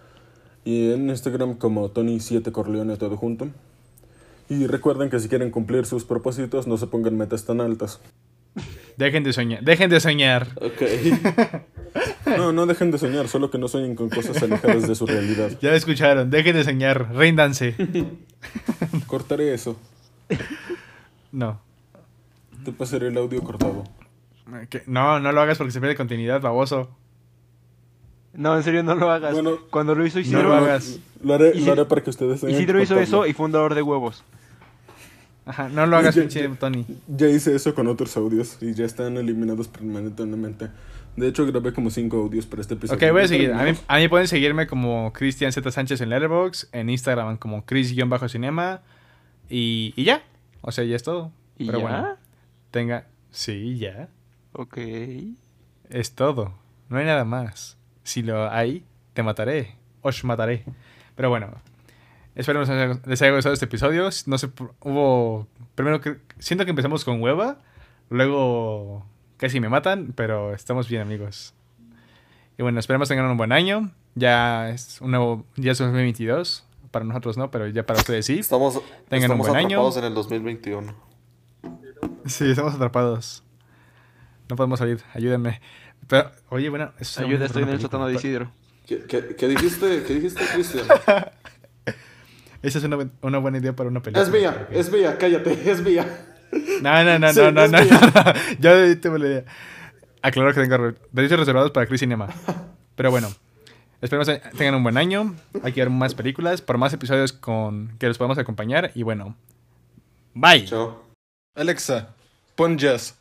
Y en Instagram como Tony7 Corleone todo junto. Y recuerden que si quieren cumplir sus propósitos, no se pongan metas tan altas. Dejen de soñar. Dejen de soñar. Ok. No, no dejen de soñar, solo que no sueñen con cosas alejadas de su realidad. Ya escucharon. Dejen de soñar. Ríndanse. Cortaré eso. No. Te pasaré el audio cortado. No, no lo hagas porque se pierde continuidad, baboso. No, en serio, no lo hagas. Bueno, Cuando lo hizo No Isidro, lo hagas. Lo haré, Isi- lo haré para que ustedes Isidro hizo eso y fue un dolor de huevos. Ajá, no lo hagas, Ya- pinche Tony. Ya hice eso con otros audios y ya están eliminados permanentemente. De hecho, grabé como cinco audios para este episodio. Ok, voy a ¿Ya seguir. A mí, a mí pueden seguirme como Cristian Z Sánchez en Letterboxd, en Instagram como Chris-Cinema y, y ya. O sea, ya es todo. ¿Y Pero ya? bueno, tenga... Sí, ya. Ok. Es todo. No hay nada más. Si lo hay, te mataré. Os mataré. Pero bueno. Espero que les haya- gustado este episodio. No sé, hubo... Primero que... Siento que empezamos con hueva. Luego casi me matan. Pero estamos bien, amigos. Y bueno, esperemos tengan un buen año. Ya es un nuevo... Ya es 2022. Para nosotros no, pero ya para ustedes sí. Estamos, Tengan un buen año. atrapados en el 2021. Sí, estamos atrapados. No podemos salir. Ayúdenme. Pero, oye, bueno... eso es Ayuda, estoy en el sótano de Isidro. ¿Qué, qué, qué dijiste, ¿Qué dijiste, Cristian? Esa es una, una buena idea para una película. Es mía, es mía, cállate, es mía. No, no, no, Sí, no, no, no. Yo tengo la idea. Aclaro que tengo re- derechos reservados para Chris Cinema. Pero bueno, esperemos que tengan un buen año. Hay que ver más películas, por más episodios con que los podamos acompañar. Y bueno, bye. Chao. Alexa, pon jazz.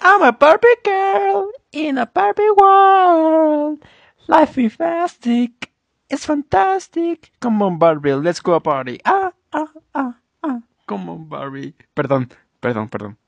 I'm a Barbie girl in a Barbie world. Life is fantastic. It's fantastic. Come on, Barbie, let's go a party. Ah, ah, ah, ah. Come on, Barbie. Perdón, perdón, perdón.